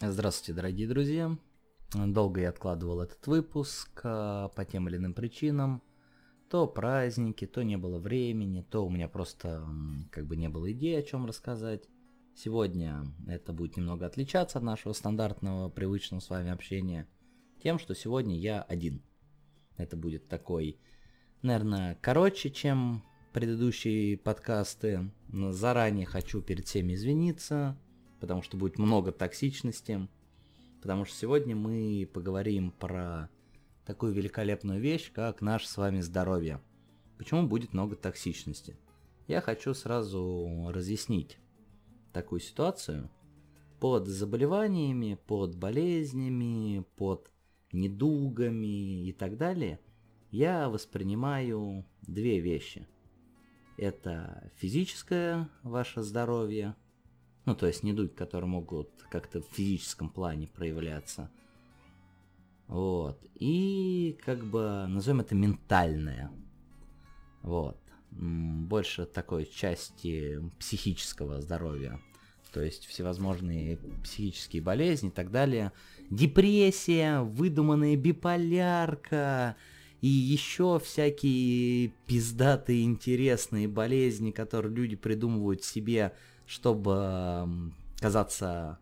Здравствуйте, дорогие друзья. Долго я откладывал этот выпуск а, по тем или иным причинам. То праздники, то не было времени, то у меня просто как бы не было идеи, о чем рассказать. Сегодня это будет немного отличаться от нашего стандартного, привычного с вами общения. Тем, что сегодня я один. Это будет такой, наверное, короче, чем предыдущие подкасты. Заранее хочу перед всеми извиниться потому что будет много токсичности. Потому что сегодня мы поговорим про такую великолепную вещь, как наше с вами здоровье. Почему будет много токсичности? Я хочу сразу разъяснить такую ситуацию. Под заболеваниями, под болезнями, под недугами и так далее я воспринимаю две вещи. Это физическое ваше здоровье – ну, то есть недуги, которые могут как-то в физическом плане проявляться. Вот. И как бы назовем это ментальное. Вот. Больше такой части психического здоровья. То есть всевозможные психические болезни и так далее. Депрессия, выдуманная биполярка и еще всякие пиздатые интересные болезни, которые люди придумывают себе чтобы казаться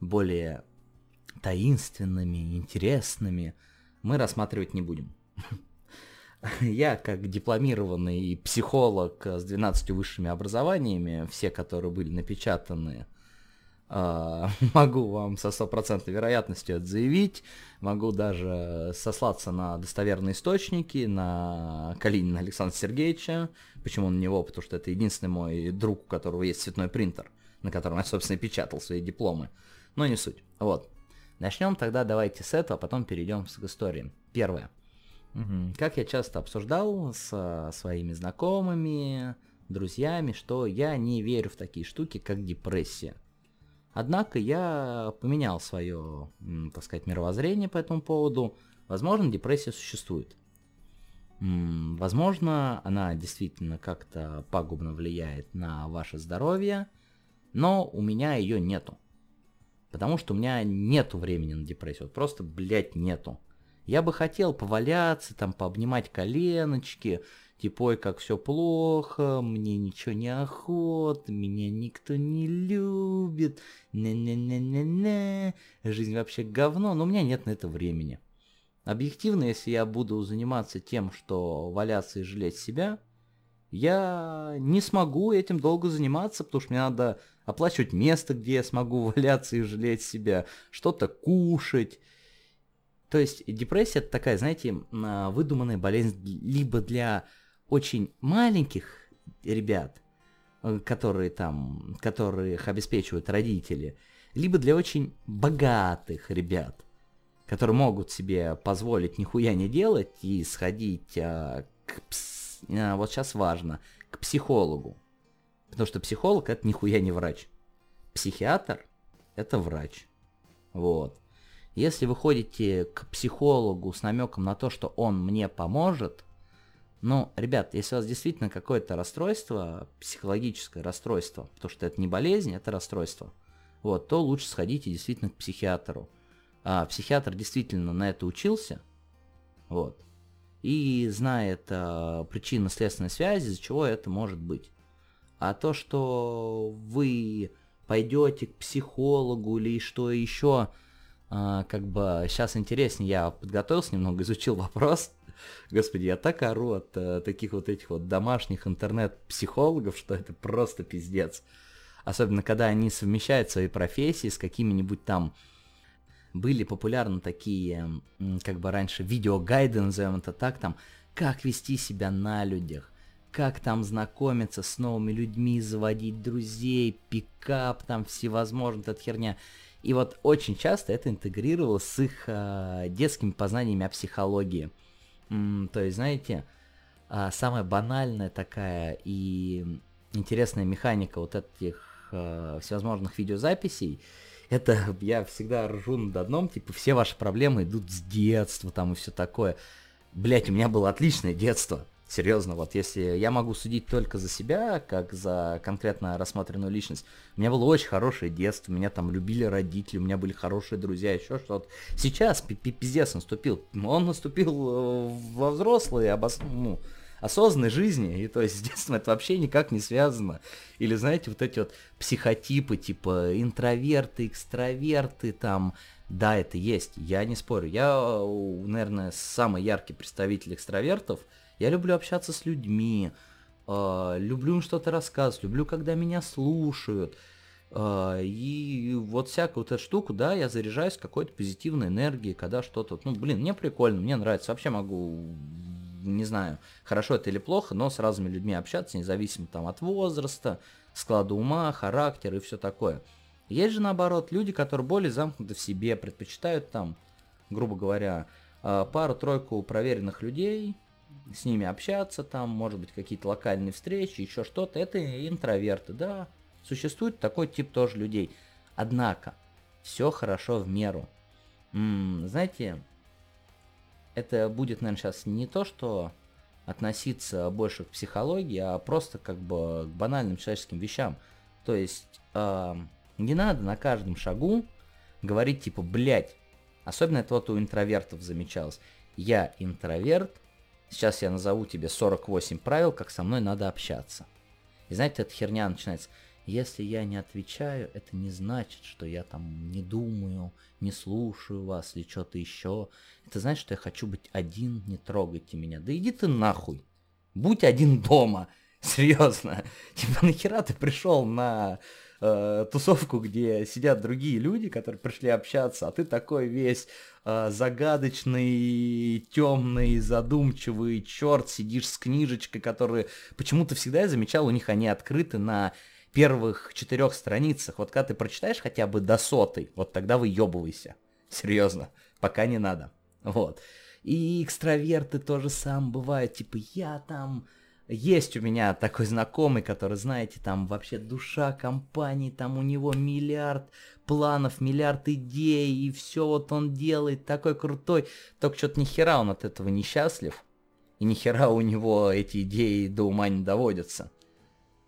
более таинственными, интересными, мы рассматривать не будем. Я, как дипломированный психолог с 12 высшими образованиями, все, которые были напечатаны, могу вам со стопроцентной вероятностью это заявить, могу даже сослаться на достоверные источники, на Калинина Александра Сергеевича, Почему на него? Потому что это единственный мой друг, у которого есть цветной принтер, на котором я, собственно, печатал свои дипломы. Но не суть. Вот. Начнем тогда давайте с этого, а потом перейдем к истории. Первое. Угу. Как я часто обсуждал с своими знакомыми, друзьями, что я не верю в такие штуки, как депрессия. Однако я поменял свое, так сказать, мировоззрение по этому поводу. Возможно, депрессия существует. Возможно, она действительно как-то пагубно влияет на ваше здоровье, но у меня ее нету. Потому что у меня нету времени на депрессию. Вот просто, блядь, нету. Я бы хотел поваляться, там, пообнимать коленочки, типа, ой, как все плохо, мне ничего не охот, меня никто не любит, не-не-не-не-не, жизнь вообще говно, но у меня нет на это времени. Объективно, если я буду заниматься тем, что валяться и жалеть себя, я не смогу этим долго заниматься, потому что мне надо оплачивать место, где я смогу валяться и жалеть себя, что-то кушать. То есть депрессия это такая, знаете, а, выдуманная болезнь либо для очень маленьких ребят, э, которые там, которых обеспечивают родители, либо для очень богатых ребят которые могут себе позволить нихуя не делать и сходить а, к пс... а, вот сейчас важно, к психологу. Потому что психолог это нихуя не врач. Психиатр это врач. Вот. Если вы ходите к психологу с намеком на то, что он мне поможет, ну, ребят, если у вас действительно какое-то расстройство, психологическое расстройство, потому что это не болезнь, это расстройство, вот, то лучше сходите действительно к психиатру а, психиатр действительно на это учился, вот, и знает а, причинно-следственной связи, из-за чего это может быть. А то, что вы пойдете к психологу или что еще, а, как бы сейчас интереснее, я подготовился немного, изучил вопрос. Господи, я так ору от а, таких вот этих вот домашних интернет-психологов, что это просто пиздец. Особенно, когда они совмещают свои профессии с какими-нибудь там были популярны такие, как бы раньше, видеогайды, назовем это так, там, как вести себя на людях, как там знакомиться с новыми людьми, заводить друзей, пикап, там всевозможная эта херня. И вот очень часто это интегрировалось с их э, детскими познаниями о психологии. То есть, знаете, э, самая банальная такая и интересная механика вот этих э, всевозможных видеозаписей – это я всегда ржу над одном, типа, все ваши проблемы идут с детства там и все такое. Блять, у меня было отличное детство. Серьезно, вот если я могу судить только за себя, как за конкретно рассмотренную личность, у меня было очень хорошее детство, меня там любили родители, у меня были хорошие друзья, еще что-то. Сейчас пиздец наступил. Он наступил э, во взрослые, обос... ну, осознанной жизни, и то есть с детством это вообще никак не связано. Или знаете, вот эти вот психотипы, типа интроверты, экстраверты, там, да, это есть, я не спорю. Я, наверное, самый яркий представитель экстравертов. Я люблю общаться с людьми, э, люблю им что-то рассказывать, люблю, когда меня слушают. Э, и вот всякую вот эту штуку, да, я заряжаюсь какой-то позитивной энергией, когда что-то, ну, блин, мне прикольно, мне нравится. Вообще могу не знаю, хорошо это или плохо, но с разными людьми общаться, независимо там от возраста, склада ума, характера и все такое. Есть же наоборот люди, которые более замкнуты в себе, предпочитают там, грубо говоря, а, пару-тройку проверенных людей, с ними общаться, там, может быть, какие-то локальные встречи, еще что-то. Это интроверты, да. Существует такой тип тоже людей. Однако, все хорошо в меру. М-м, знаете, это будет, наверное, сейчас не то, что относиться больше к психологии, а просто как бы к банальным человеческим вещам. То есть не надо на каждом шагу говорить типа, блядь, особенно это вот у интровертов замечалось. Я интроверт, сейчас я назову тебе 48 правил, как со мной надо общаться. И знаете, эта херня начинается. Если я не отвечаю, это не значит, что я там не думаю, не слушаю вас или что-то еще. Это значит, что я хочу быть один, не трогайте меня. Да иди ты нахуй. Будь один дома. Серьезно. Типа нахера ты пришел на э, тусовку, где сидят другие люди, которые пришли общаться, а ты такой весь э, загадочный, темный, задумчивый черт, сидишь с книжечкой, которые почему-то всегда я замечал, у них они открыты на первых четырех страницах, вот когда ты прочитаешь хотя бы до сотой, вот тогда выебывайся. Серьезно, пока не надо. Вот. И экстраверты тоже сам бывают, типа я там... Есть у меня такой знакомый, который, знаете, там вообще душа компании, там у него миллиард планов, миллиард идей, и все вот он делает, такой крутой. Только что-то нихера он от этого несчастлив, и нихера у него эти идеи до ума не доводятся.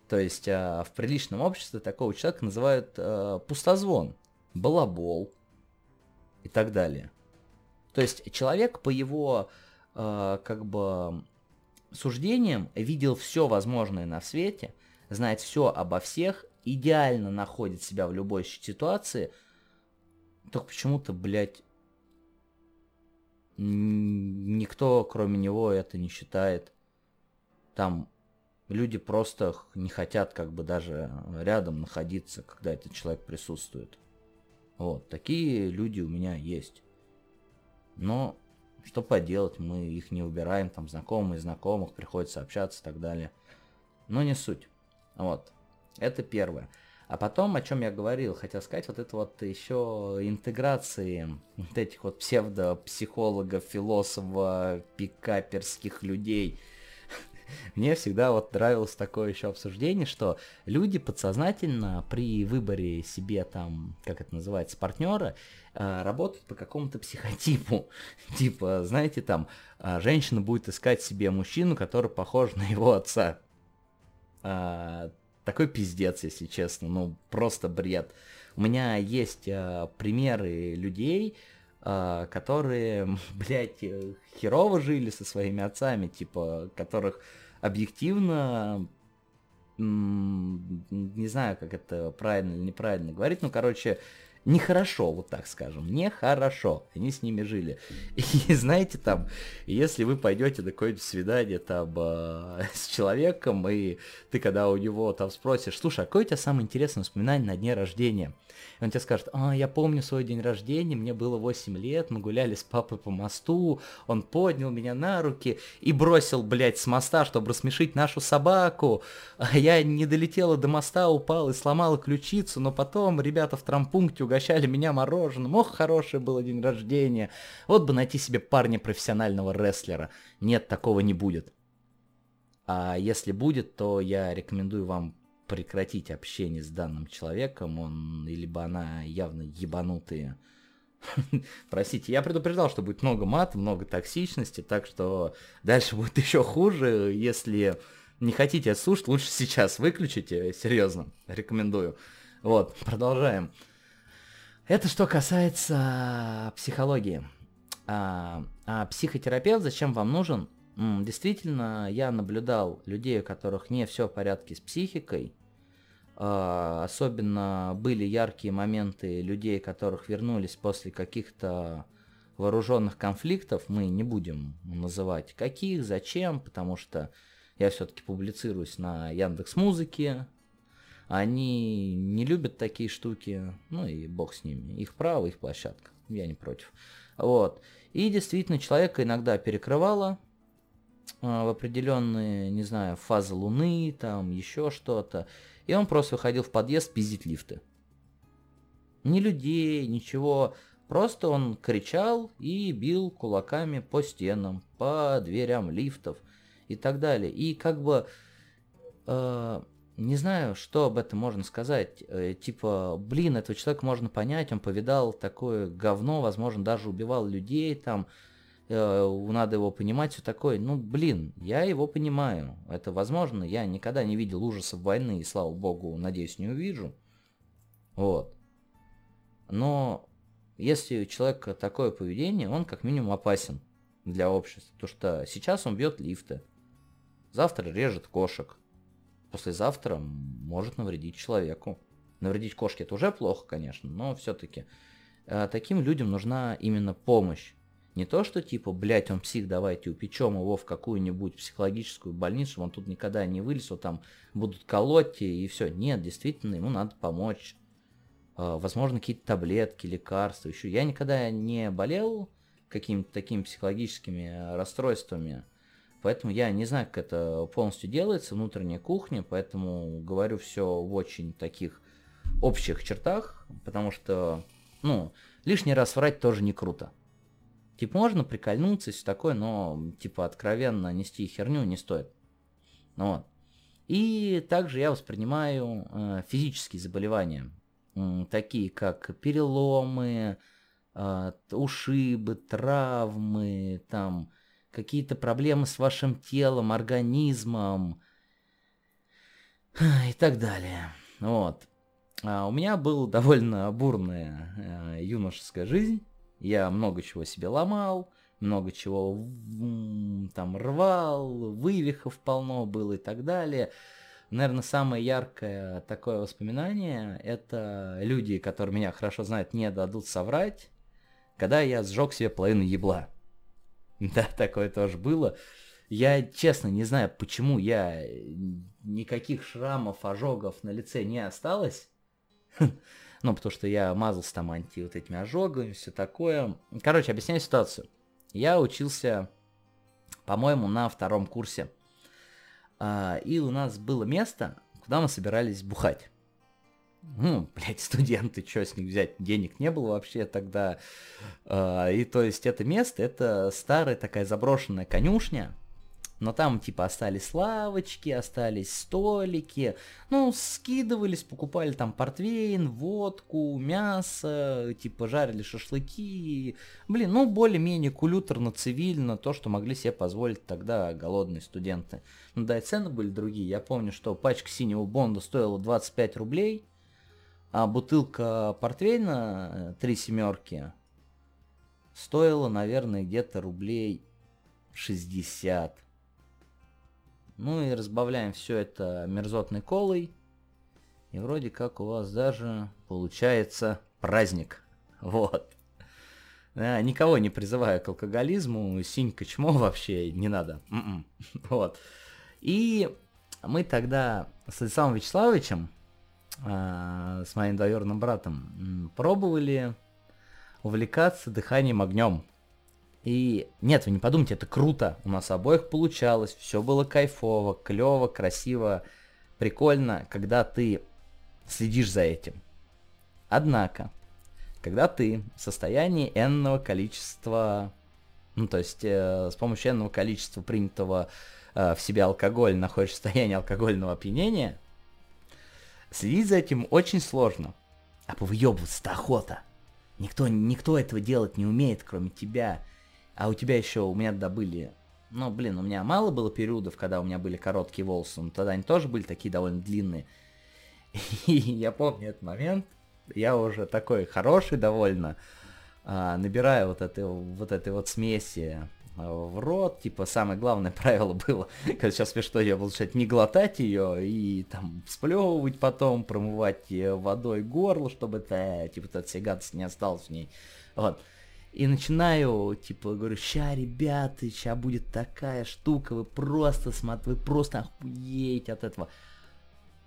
То есть э, в приличном обществе такого человека называют э, пустозвон, балабол и так далее. То есть человек по его э, как бы суждениям видел все возможное на свете, знает все обо всех, идеально находит себя в любой ситуации, только почему-то, блядь, никто кроме него это не считает. Там люди просто не хотят как бы даже рядом находиться, когда этот человек присутствует. Вот, такие люди у меня есть. Но что поделать, мы их не убираем, там знакомые знакомых, приходится общаться и так далее. Но не суть. Вот, это первое. А потом, о чем я говорил, хотел сказать, вот это вот еще интеграции вот этих вот псевдопсихологов, философов, пикаперских людей – мне всегда вот нравилось такое еще обсуждение, что люди подсознательно при выборе себе там, как это называется, партнера, э, работают по какому-то психотипу. Типа, знаете, там, э, женщина будет искать себе мужчину, который похож на его отца. А, такой пиздец, если честно, ну, просто бред. У меня есть примеры людей, которые, блядь, э, херово жили со своими отцами, типа, которых объективно не знаю, как это правильно или неправильно говорить, ну, короче, нехорошо, вот так скажем, нехорошо, они с ними жили. И знаете, там, если вы пойдете на какое-нибудь свидание там э, с человеком, и ты когда у него там спросишь, слушай, а какое у тебя самое интересное воспоминание на дне рождения? И он тебе скажет, а, я помню свой день рождения, мне было 8 лет, мы гуляли с папой по мосту, он поднял меня на руки и бросил, блядь, с моста, чтобы рассмешить нашу собаку. А я не долетела до моста, упал и сломала ключицу, но потом ребята в трампункте угощали меня мороженым. Ох, хороший был день рождения. Вот бы найти себе парня профессионального рестлера. Нет, такого не будет. А если будет, то я рекомендую вам прекратить общение с данным человеком, он либо она явно ебанутые Простите, я предупреждал, что будет много мата, много токсичности, так что дальше будет еще хуже. Если не хотите слушать, лучше сейчас выключите, серьезно, рекомендую. Вот, продолжаем. Это что касается психологии. А, а психотерапевт зачем вам нужен? Действительно, я наблюдал людей, у которых не все в порядке с психикой. А, особенно были яркие моменты людей, которых вернулись после каких-то вооруженных конфликтов. Мы не будем называть каких, зачем, потому что я все-таки публицируюсь на Яндекс Музыке. Они не любят такие штуки, ну и бог с ними. Их право, их площадка. Я не против. Вот. И действительно, человека иногда перекрывало, а, в определенные, не знаю, фазы Луны, там еще что-то. И он просто выходил в подъезд пиздить лифты. Ни людей, ничего. Просто он кричал и бил кулаками по стенам, по дверям лифтов и так далее. И как бы... Э, не знаю, что об этом можно сказать. Э, типа, блин, этого человека можно понять, он повидал такое говно, возможно, даже убивал людей там э, надо его понимать, все такое. Ну, блин, я его понимаю. Это возможно. Я никогда не видел ужасов войны, и, слава богу, надеюсь, не увижу. Вот. Но если у человека такое поведение, он как минимум опасен для общества. Потому что сейчас он бьет лифты, завтра режет кошек, послезавтра может навредить человеку. Навредить кошке это уже плохо, конечно, но все-таки э, таким людям нужна именно помощь. Не то, что типа, блядь, он псих, давайте упечем его в какую-нибудь психологическую больницу, он тут никогда не вылез, вот там будут колоть и все. Нет, действительно, ему надо помочь. А, возможно, какие-то таблетки, лекарства, еще. Я никогда не болел какими-то такими психологическими расстройствами, поэтому я не знаю, как это полностью делается, внутренняя кухня, поэтому говорю все в очень таких общих чертах, потому что, ну, лишний раз врать тоже не круто. Типа можно прикольнуться и все такое, но типа откровенно нести херню не стоит. Ну вот. И также я воспринимаю э, физические заболевания, э, такие как переломы, э, ушибы, травмы, там какие-то проблемы с вашим телом, организмом и так далее. Вот. А у меня была довольно бурная э, юношеская жизнь. Я много чего себе ломал, много чего там рвал, вывихов полно было и так далее. Наверное, самое яркое такое воспоминание – это люди, которые меня хорошо знают, не дадут соврать, когда я сжег себе половину ебла. Да, такое тоже было. Я честно не знаю, почему я никаких шрамов, ожогов на лице не осталось. Ну, потому что я мазался там анти вот этими ожогами, все такое. Короче, объясняю ситуацию. Я учился, по-моему, на втором курсе. А, и у нас было место, куда мы собирались бухать. Ну, блядь, студенты, что с них взять? Денег не было вообще тогда. А, и то есть это место, это старая такая заброшенная конюшня, но там типа остались лавочки, остались столики. Ну, скидывались, покупали там портвейн, водку, мясо, типа жарили шашлыки. Блин, ну более-менее кулюторно, цивильно, то, что могли себе позволить тогда голодные студенты. Ну да, и цены были другие. Я помню, что пачка синего бонда стоила 25 рублей, а бутылка портвейна, э, три семерки, стоила, наверное, где-то рублей 60. Ну и разбавляем все это мерзотной колой. И вроде как у вас даже получается праздник. Вот. Да, никого не призываю к алкоголизму, синька чмо вообще не надо. М-м. Вот. И мы тогда с Александром Вячеславовичем, э, с моим двоюродным братом, пробовали увлекаться дыханием огнем. И нет, вы не подумайте, это круто. У нас обоих получалось, все было кайфово, клево, красиво, прикольно, когда ты следишь за этим. Однако, когда ты в состоянии энного количества, ну то есть э, с помощью энного количества принятого э, в себя алкоголь находишься в состоянии алкогольного опьянения, следить за этим очень сложно. А повыебываться-то охота. Никто, никто этого делать не умеет, кроме тебя. А у тебя еще, у меня тогда были, ну, блин, у меня мало было периодов, когда у меня были короткие волосы, но тогда они тоже были такие довольно длинные. И я помню этот момент, я уже такой хороший довольно, а, набираю вот этой вот этой вот смеси а, в рот, типа самое главное правило было, когда сейчас смешно, я получать не глотать ее и там сплевывать потом, промывать водой горло, чтобы это, типа, эта вся гадость не осталась в ней. Вот. И начинаю, типа, говорю, ща, ребята, ща будет такая штука, вы просто смотрите, вы просто охуеете от этого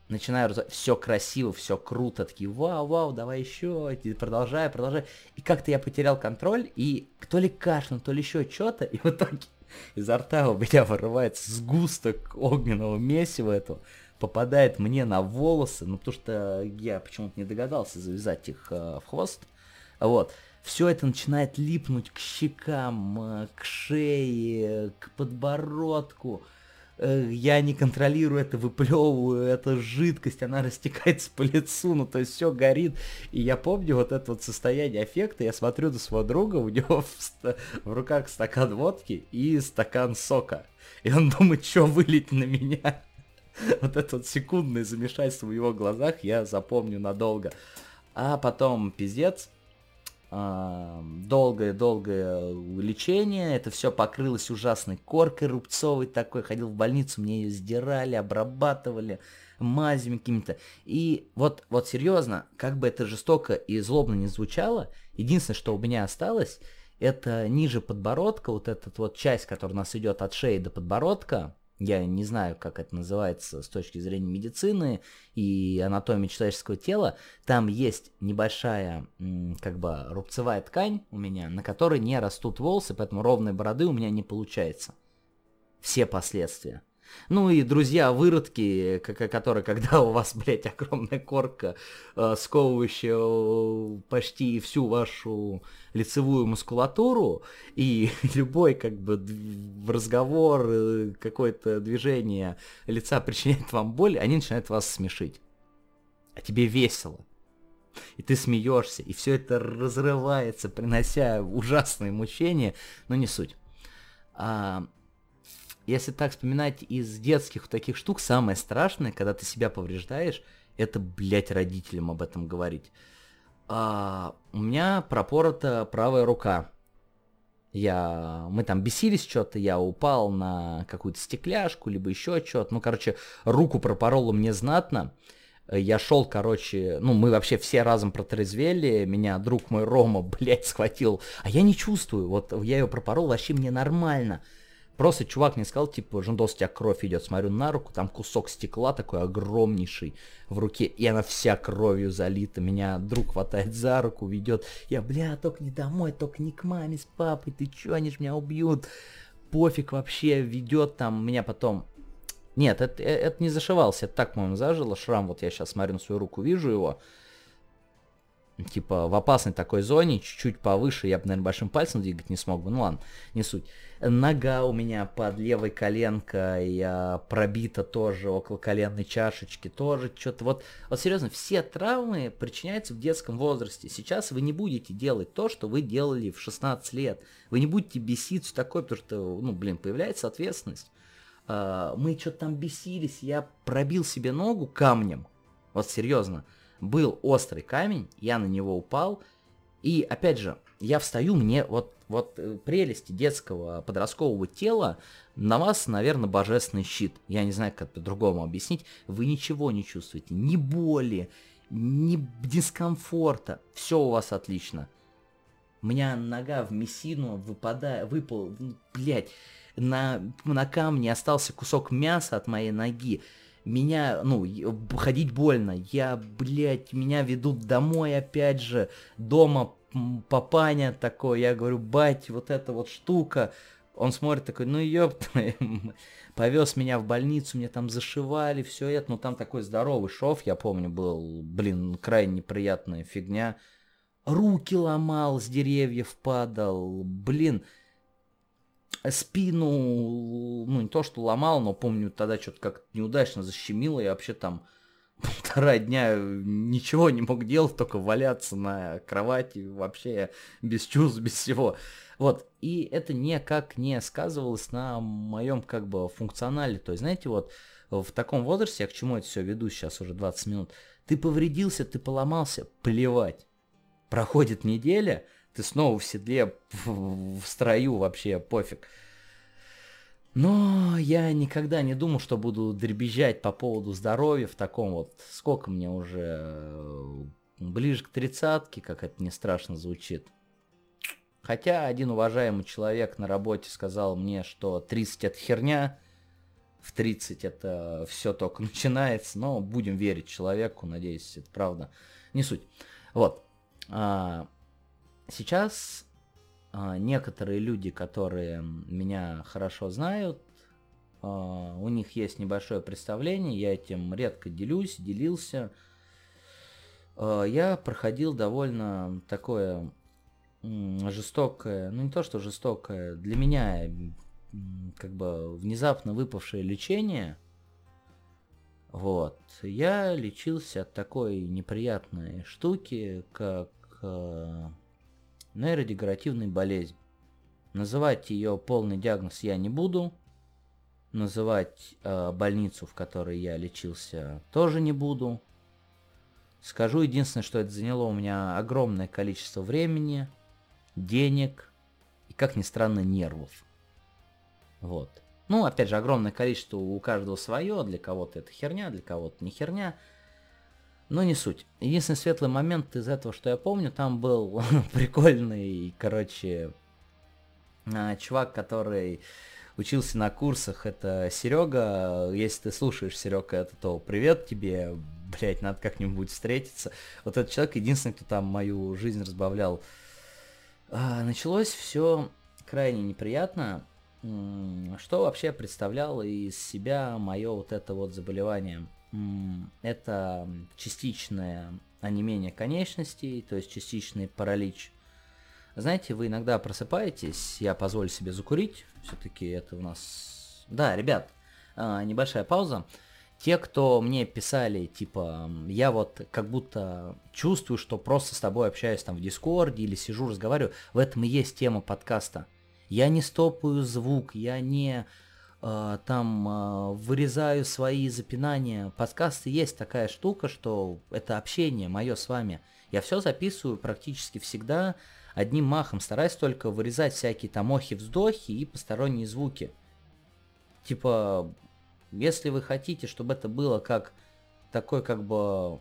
начинаю все красиво, все круто, такие, вау, вау, давай еще, продолжаю, продолжаю. И как-то я потерял контроль, и то ли кашлянул, то ли еще что-то, и в итоге изо рта у меня вырывается сгусток огненного месива этого, попадает мне на волосы, ну потому что я почему-то не догадался завязать их э, в хвост, вот. Все это начинает липнуть к щекам, э, к шее, к подбородку, я не контролирую это, выплевываю, эта жидкость, она растекается по лицу, ну то есть все горит. И я помню вот это вот состояние эффекта, я смотрю на своего друга, у него в, в руках стакан водки и стакан сока. И он думает, что вылить на меня. Вот это вот секундное замешательство в его глазах я запомню надолго. А потом пиздец, долгое-долгое лечение, это все покрылось ужасной коркой рубцовой такой, ходил в больницу, мне ее сдирали, обрабатывали мазями какими-то. И вот, вот серьезно, как бы это жестоко и злобно не звучало, единственное, что у меня осталось, это ниже подбородка, вот эта вот часть, которая у нас идет от шеи до подбородка, я не знаю, как это называется с точки зрения медицины и анатомии человеческого тела, там есть небольшая, как бы, рубцевая ткань у меня, на которой не растут волосы, поэтому ровной бороды у меня не получается. Все последствия. Ну и друзья-выродки, которые, когда у вас, блядь, огромная корка, э, сковывающая э, почти всю вашу лицевую мускулатуру, и любой, как бы, разговор, э, какое-то движение лица причиняет вам боль, они начинают вас смешить. А тебе весело. И ты смеешься, и все это разрывается, принося ужасные мучения, но не суть. А, если так вспоминать из детских таких штук, самое страшное, когда ты себя повреждаешь, это, блядь, родителям об этом говорить. А, у меня пропорота правая рука. Я, мы там бесились что-то, я упал на какую-то стекляшку, либо еще что-то. Ну, короче, руку пропороло мне знатно. Я шел, короче, ну, мы вообще все разом протрезвели, меня друг мой Рома, блядь, схватил, а я не чувствую, вот я ее пропорол, вообще мне нормально. Просто чувак мне сказал, типа, Жендос, у тебя кровь идет. Смотрю на руку, там кусок стекла такой огромнейший в руке, и она вся кровью залита. Меня друг хватает за руку, ведет. Я, бля, только не домой, только не к маме с папой, ты чё, они ж меня убьют. Пофиг вообще, ведет там меня потом нет, это, э, это не зашивался, это так, по-моему, зажило. Шрам, вот я сейчас смотрю на свою руку, вижу его типа в опасной такой зоне, чуть-чуть повыше, я бы, наверное, большим пальцем двигать не смог бы, ну ладно, не суть. Нога у меня под левой коленкой я пробита тоже около коленной чашечки, тоже что-то. Вот, вот серьезно, все травмы причиняются в детском возрасте. Сейчас вы не будете делать то, что вы делали в 16 лет. Вы не будете беситься такой, потому что, ну, блин, появляется ответственность. А, мы что-то там бесились, я пробил себе ногу камнем. Вот серьезно был острый камень, я на него упал, и опять же, я встаю, мне вот, вот э, прелести детского подросткового тела, на вас, наверное, божественный щит. Я не знаю, как по-другому объяснить. Вы ничего не чувствуете, ни боли, ни дискомфорта. Все у вас отлично. У меня нога в мессину выпадает, выпал, блядь, на, на камне остался кусок мяса от моей ноги меня, ну, ходить больно. Я, блядь, меня ведут домой опять же. Дома папаня такой. Я говорю, бать, вот эта вот штука. Он смотрит такой, ну ёпта, повез меня в больницу, мне там зашивали, все это, ну там такой здоровый шов, я помню, был, блин, крайне неприятная фигня. Руки ломал, с деревьев падал, блин, спину, ну не то что ломал, но помню тогда что-то как неудачно защемило, я вообще там, полтора дня ничего не мог делать, только валяться на кровати, вообще без чувств, без всего. Вот, и это никак не сказывалось на моем как бы функционале. То есть, знаете, вот в таком возрасте, я к чему это все веду сейчас уже 20 минут, ты повредился, ты поломался, плевать. Проходит неделя, ты снова в седле, в, строю, вообще пофиг. Но я никогда не думал, что буду дребезжать по поводу здоровья в таком вот... Сколько мне уже? Ближе к тридцатке, как это не страшно звучит. Хотя один уважаемый человек на работе сказал мне, что 30 это херня, в 30 это все только начинается, но будем верить человеку, надеюсь, это правда. Не суть. Вот. А, сейчас а, некоторые люди, которые меня хорошо знают, а, у них есть небольшое представление, я этим редко делюсь, делился. А, я проходил довольно такое жестокое, ну не то что жестокое, для меня как бы внезапно выпавшее лечение. Вот. Я лечился от такой неприятной штуки, как нейродегенеративная болезнь. Называть ее полный диагноз я не буду. Называть э, больницу, в которой я лечился, тоже не буду. Скажу единственное, что это заняло у меня огромное количество времени, денег и, как ни странно, нервов. Вот. Ну, опять же, огромное количество у каждого свое, для кого-то это херня, для кого-то не херня. Но не суть. Единственный светлый момент из этого, что я помню, там был прикольный, короче, а, чувак, который учился на курсах, это Серега. Если ты слушаешь, Серега, это то привет тебе, блять, надо как-нибудь встретиться. Вот этот человек единственный, кто там мою жизнь разбавлял. А, началось все крайне неприятно. Что вообще представляло из себя мое вот это вот заболевание? Это частичное онемение конечностей, то есть частичный паралич. Знаете, вы иногда просыпаетесь, я позволю себе закурить, все-таки это у нас... Да, ребят, а, небольшая пауза. Те, кто мне писали, типа, я вот как будто чувствую, что просто с тобой общаюсь там в Дискорде или сижу, разговариваю, в этом и есть тема подкаста. Я не стопаю звук, я не там э, вырезаю свои запинания. Подкасты есть такая штука, что это общение мое с вами. Я все записываю практически всегда одним махом, стараюсь только вырезать всякие там охи-вздохи и посторонние звуки. Типа, если вы хотите, чтобы это было как такой как бы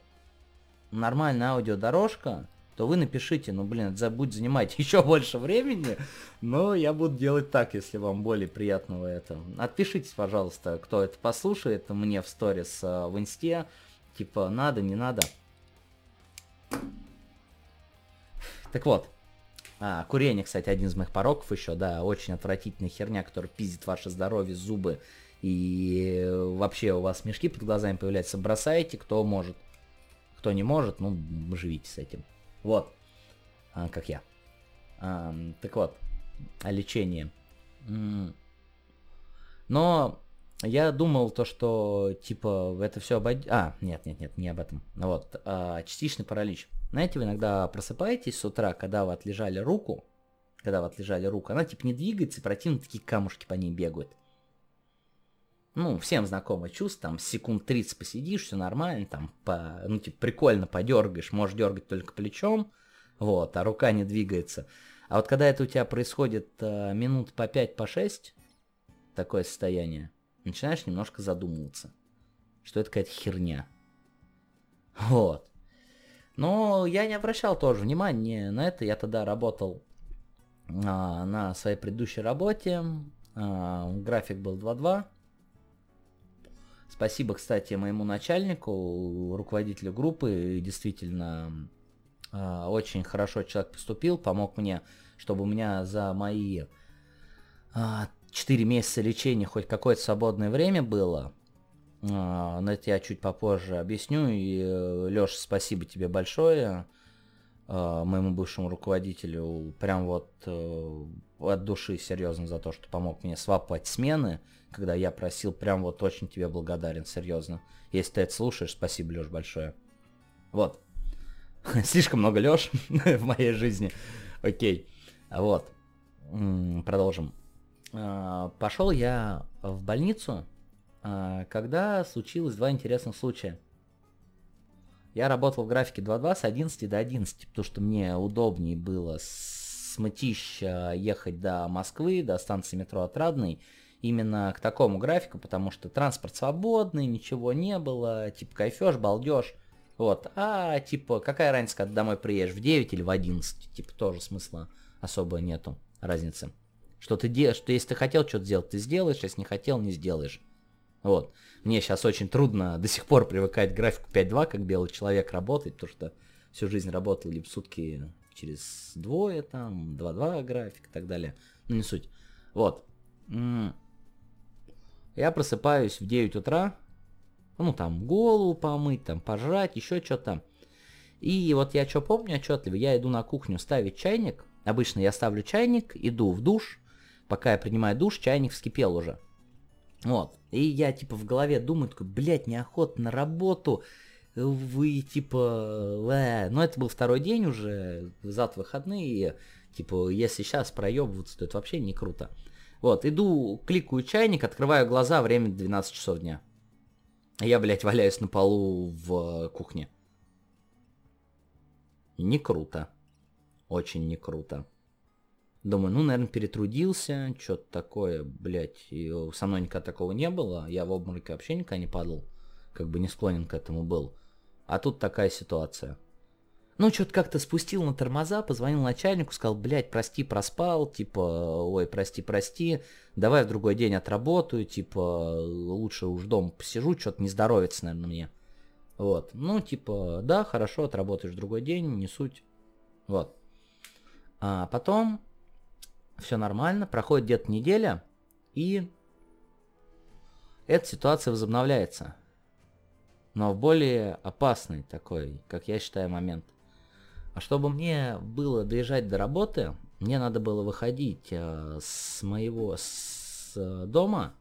нормальная аудиодорожка, то вы напишите, ну блин, это будет занимать еще больше времени, но я буду делать так, если вам более приятного это. Отпишитесь, пожалуйста, кто это послушает мне в сторис э, в инсте, типа надо, не надо. Так вот, а, курение, кстати, один из моих пороков еще, да, очень отвратительная херня, которая пиздит ваше здоровье, зубы, и вообще у вас мешки под глазами появляются, бросайте, кто может. Кто не может, ну, живите с этим. Вот. А, как я. А, так вот, о лечении. Но я думал то, что типа это все обойдет. А, нет, нет, нет, не об этом. Вот, а, частичный паралич. Знаете, вы иногда просыпаетесь с утра, когда вы отлежали руку, когда вы отлежали руку, она типа не двигается, противно такие камушки по ней бегают. Ну, всем знакомое чувство, там секунд 30 посидишь, все нормально, там, по, ну, типа, прикольно подергаешь, можешь дергать только плечом, вот, а рука не двигается. А вот когда это у тебя происходит э, минут по 5, по 6, такое состояние, начинаешь немножко задумываться, что это какая-то херня. Вот. Но я не обращал тоже внимания на это, я тогда работал а, на своей предыдущей работе, а, график был 2-2, Спасибо, кстати, моему начальнику, руководителю группы. Действительно, а, очень хорошо человек поступил, помог мне, чтобы у меня за мои 4 а, месяца лечения хоть какое-то свободное время было. А, но это я чуть попозже объясню. И, э, Леша, спасибо тебе большое. моему бывшему руководителю прям вот э, от души серьезно за то, что помог мне свапать смены, когда я просил, прям вот очень тебе благодарен, серьезно. Если ты это слушаешь, спасибо, Леш, большое. Вот. Слишком много Леш в моей жизни. Окей. Вот. Продолжим. А, Пошел я в больницу, а, когда случилось два интересных случая. Я работал в графике 2.2 с 11 до 11, потому что мне удобнее было с Мытища ехать до Москвы, до станции метро Отрадный, именно к такому графику, потому что транспорт свободный, ничего не было, типа кайфешь, балдеж. Вот, а типа какая разница, когда домой приедешь, в 9 или в 11, типа тоже смысла особо нету разницы. Что ты делаешь, что если ты хотел что-то сделать, ты сделаешь, если не хотел, не сделаешь. Вот. Мне сейчас очень трудно до сих пор привыкать к графику 5.2, как белый человек работает, потому что всю жизнь работал либо сутки через двое, там, 2.2 график и так далее. Ну, не суть. Вот. Я просыпаюсь в 9 утра, ну, там, голову помыть, там, пожрать, еще что-то. И вот я что помню отчетливо, я иду на кухню ставить чайник. Обычно я ставлю чайник, иду в душ. Пока я принимаю душ, чайник вскипел уже. Вот. И я типа в голове думаю, такой, блядь, неохота на работу. Вы типа... Э. Но это был второй день уже, зад выходные. Типа, если сейчас проебываться, то это вообще не круто. Вот, иду, кликаю чайник, открываю глаза, время 12 часов дня. Я, блядь, валяюсь на полу в кухне. Не круто. Очень не круто. Думаю, ну, наверное, перетрудился, что-то такое, блядь. Со мной никогда такого не было. Я в обмороке вообще никогда не падал. Как бы не склонен к этому был. А тут такая ситуация. Ну, что-то как-то спустил на тормоза, позвонил начальнику, сказал, блядь, прости, проспал, типа, ой, прости, прости, давай в другой день отработаю, типа, лучше уж дома посижу, что-то не здоровится, наверное, мне. Вот, ну, типа, да, хорошо, отработаешь в другой день, не суть. Вот. А потом все нормально, проходит где-то неделя, и эта ситуация возобновляется. Но в более опасный такой, как я считаю, момент. А чтобы мне было доезжать до работы, мне надо было выходить э, с моего с э, дома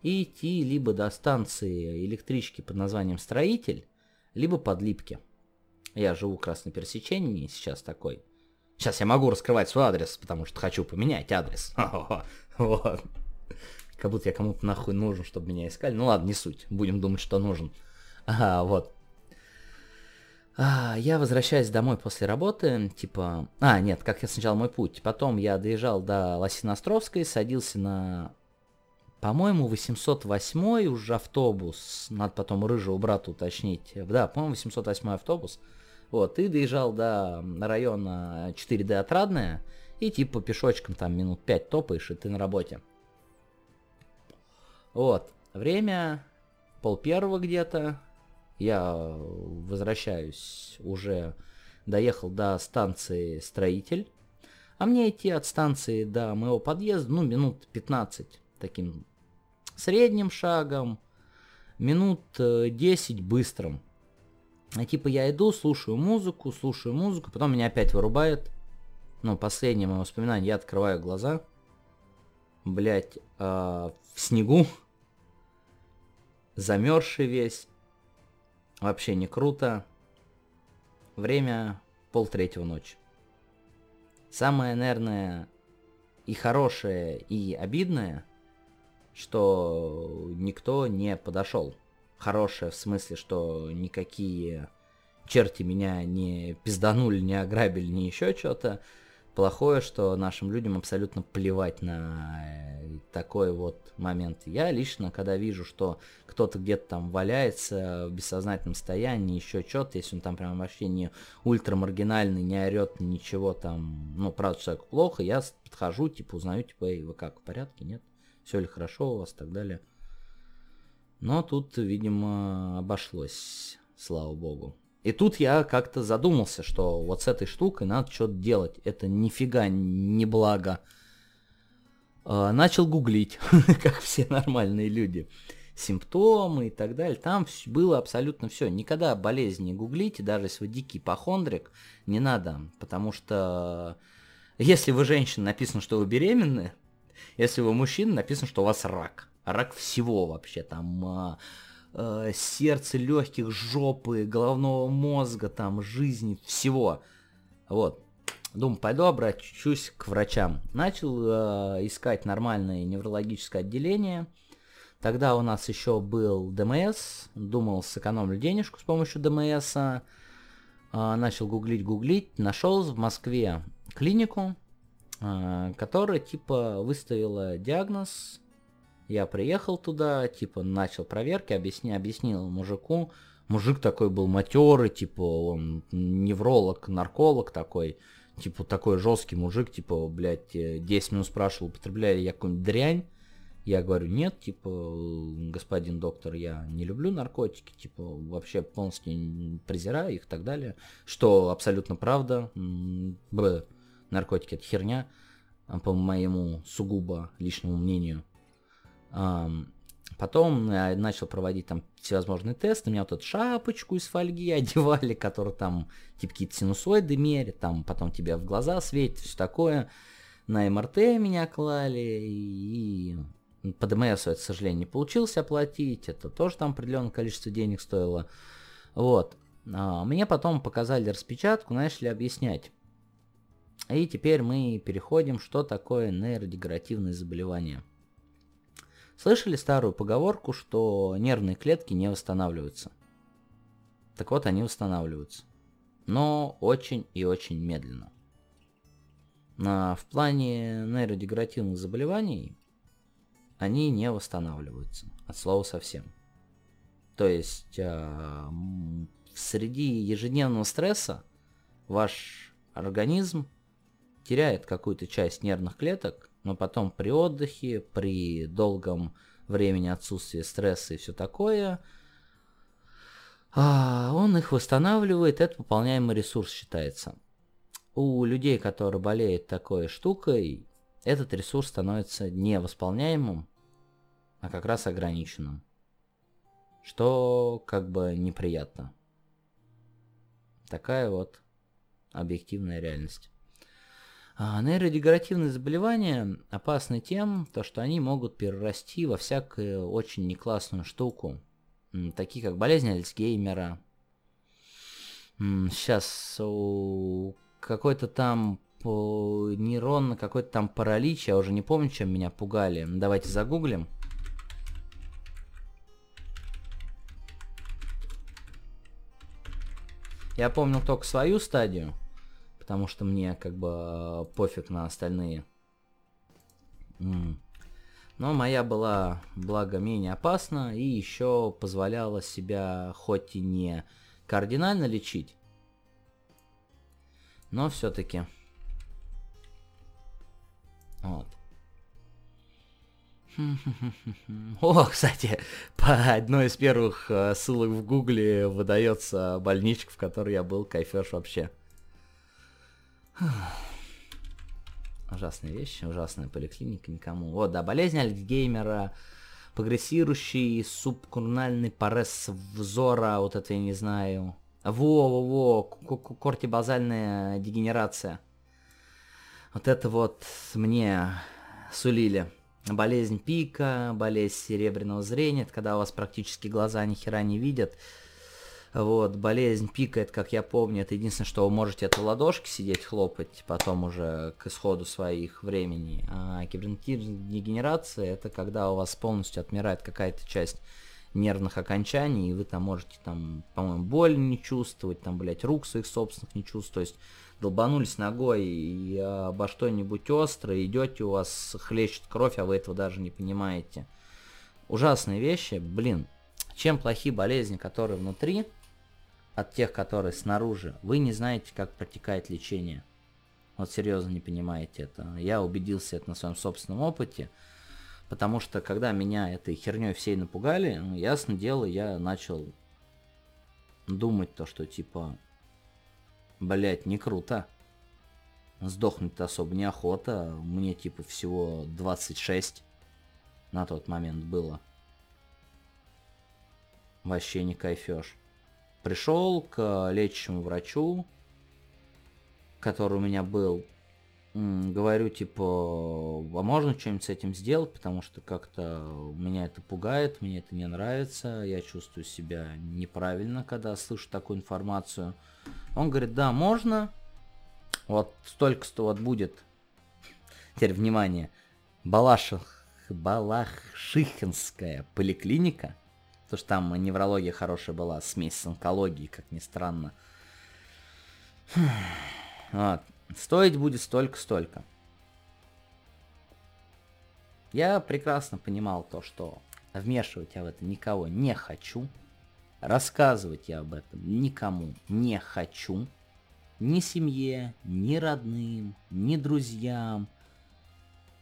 и идти либо до станции электрички под названием Строитель, либо под Липки. Я живу в Красной Пересечении сейчас такой. Сейчас я могу раскрывать свой адрес, потому что хочу поменять адрес. Вот. Как будто я кому-то нахуй нужен, чтобы меня искали. Ну ладно, не суть. Будем думать, что нужен. Ага, вот. А, я возвращаюсь домой после работы, типа... А, нет, как я сначала мой путь. Потом я доезжал до Лосиностровской, садился на, по-моему, 808 уже автобус. Надо потом рыжего брата уточнить. Да, по-моему, 808 автобус. Вот, и доезжал до района 4D Отрадная, и типа пешочком там минут 5 топаешь, и ты на работе. Вот, время пол первого где-то, я возвращаюсь уже, доехал до станции Строитель, а мне идти от станции до моего подъезда, ну, минут 15 таким средним шагом, минут 10 быстрым. А типа я иду, слушаю музыку, слушаю музыку, потом меня опять вырубает. Ну, последнее мое воспоминание, я открываю глаза. Блять, э, в снегу. Замерзший весь. Вообще не круто. Время пол третьего ночи. Самое, наверное, и хорошее, и обидное, что никто не подошел хорошее в смысле, что никакие черти меня не пизданули, не ограбили, не еще что-то. Плохое, что нашим людям абсолютно плевать на э, такой вот момент. Я лично, когда вижу, что кто-то где-то там валяется в бессознательном состоянии, еще что-то, если он там прям вообще не ультрамаргинальный, не орет, ничего там, ну, правда, человеку плохо, я подхожу, типа, узнаю, типа, эй, вы как, в порядке, нет? Все ли хорошо у вас, так далее. Но тут, видимо, обошлось, слава богу. И тут я как-то задумался, что вот с этой штукой надо что-то делать. Это нифига не благо. А, начал гуглить, как все нормальные люди. симптомы и так далее. Там было абсолютно все. Никогда болезнь не гуглите, даже если вы дикий похондрик, не надо, потому что если вы женщина, написано, что вы беременны, если вы мужчина, написано, что у вас рак. Рак всего вообще, там а, э, сердце, легких, жопы, головного мозга, там жизни, всего. Вот. Думаю, пойду обращусь к врачам. Начал э, искать нормальное неврологическое отделение. Тогда у нас еще был ДМС. Думал, сэкономлю денежку с помощью ДМС. Э, начал гуглить, гуглить. Нашел в Москве клинику, э, которая типа выставила диагноз. Я приехал туда, типа начал проверки, объясни, объяснил мужику. Мужик такой был матерый, типа он невролог, нарколог такой типа, такой жесткий мужик, типа, блядь, 10 минут спрашивал, употребляю я какую-нибудь дрянь. Я говорю, нет, типа, господин доктор, я не люблю наркотики, типа, вообще полностью презираю их и так далее. Что абсолютно правда. Б, наркотики это херня, по моему сугубо личному мнению. Потом я начал проводить там всевозможные тесты, меня вот эту шапочку из фольги одевали, которая там типа какие-то синусоиды мерят, там потом тебе в глаза светит, все такое. На МРТ меня клали, и, и по ДМС это, к сожалению, не получилось оплатить, это тоже там определенное количество денег стоило. Вот. А, мне потом показали распечатку, начали объяснять. И теперь мы переходим, что такое нейродегенеративные заболевания. Слышали старую поговорку, что нервные клетки не восстанавливаются? Так вот, они восстанавливаются. Но очень и очень медленно. А в плане нейродегенеративных заболеваний они не восстанавливаются. От слова совсем. То есть э, среди ежедневного стресса ваш организм теряет какую-то часть нервных клеток, но потом при отдыхе, при долгом времени отсутствия стресса и все такое, а, он их восстанавливает, это пополняемый ресурс считается. У людей, которые болеют такой штукой, этот ресурс становится не восполняемым, а как раз ограниченным. Что как бы неприятно. Такая вот объективная реальность. А нейродегенеративные заболевания опасны тем, то, что они могут перерасти во всякую очень неклассную штуку, такие как болезнь Альцгеймера. Сейчас какой-то там нейрон, какой-то там паралич, я уже не помню, чем меня пугали. Давайте загуглим. Я помнил только свою стадию потому что мне как бы э, пофиг на остальные. Но моя была, благо, менее опасна и еще позволяла себя хоть и не кардинально лечить, но все-таки. Вот. О, кстати, по одной из первых э, ссылок в гугле выдается больничка, в которой я был, кайфеш вообще. Ужасные вещи, ужасная поликлиника, никому. Вот, да, болезнь Альцгеймера, прогрессирующий субкурнальный парез взора, вот это я не знаю. Во-во-во, кортибазальная дегенерация. Вот это вот мне сулили. Болезнь пика, болезнь серебряного зрения, это когда у вас практически глаза ни хера не видят. Вот, болезнь пикает, как я помню, это единственное, что вы можете это ладошки сидеть хлопать, потом уже к исходу своих времени. А кибернетическая дегенерация это когда у вас полностью отмирает какая-то часть нервных окончаний, и вы там можете там, по-моему, боль не чувствовать, там, блядь, рук своих собственных не чувствовать, то есть долбанулись ногой и обо что-нибудь острое, идете, у вас хлещет кровь, а вы этого даже не понимаете. Ужасные вещи, блин, чем плохие болезни, которые внутри, от тех, которые снаружи, вы не знаете, как протекает лечение. Вот серьезно не понимаете это. Я убедился это на своем собственном опыте, потому что когда меня этой херней всей напугали, ну, ясно дело, я начал думать то, что типа, блять, не круто. Сдохнуть-то особо неохота. Мне типа всего 26 на тот момент было. вообще не кайфешь. Пришел к лечащему врачу, который у меня был, говорю, типа, а можно что-нибудь с этим сделать, потому что как-то меня это пугает, мне это не нравится, я чувствую себя неправильно, когда слышу такую информацию. Он говорит, да, можно, вот столько-то вот будет, теперь внимание, Балаших, Балашихинская поликлиника, потому что там неврология хорошая была, смесь с онкологией, как ни странно. Вот. Стоить будет столько-столько. Я прекрасно понимал то, что вмешивать я в это никого не хочу. Рассказывать я об этом никому не хочу. Ни семье, ни родным, ни друзьям.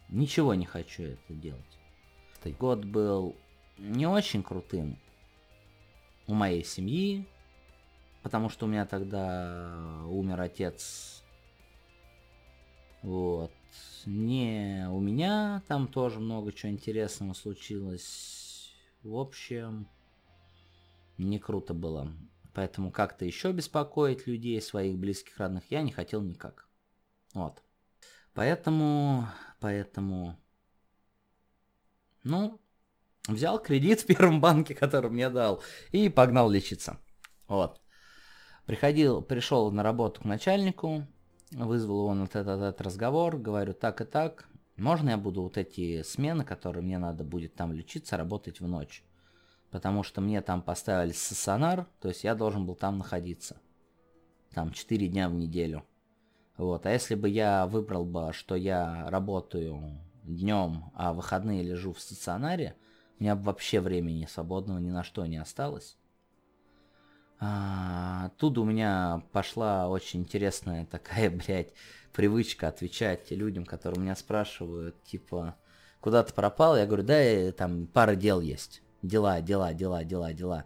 Ничего не хочу это делать. Год был не очень крутым у моей семьи, потому что у меня тогда умер отец вот. Не у меня там тоже много чего интересного случилось. В общем, не круто было. Поэтому как-то еще беспокоить людей, своих близких, родных, я не хотел никак. Вот. Поэтому, поэтому, ну, взял кредит в первом банке, который мне дал, и погнал лечиться. Вот. Приходил, пришел на работу к начальнику, вызвал он вот этот, этот разговор, говорю так и так, можно я буду вот эти смены, которые мне надо будет там лечиться, работать в ночь? Потому что мне там поставили стационар, то есть я должен был там находиться. Там 4 дня в неделю. Вот, а если бы я выбрал бы, что я работаю днем, а выходные лежу в стационаре, у меня вообще времени свободного ни на что не осталось. А, оттуда у меня пошла очень интересная такая, блядь, привычка отвечать людям, которые меня спрашивают, типа, куда ты пропал? Я говорю, да, там пара дел есть. Дела, дела, дела, дела, дела.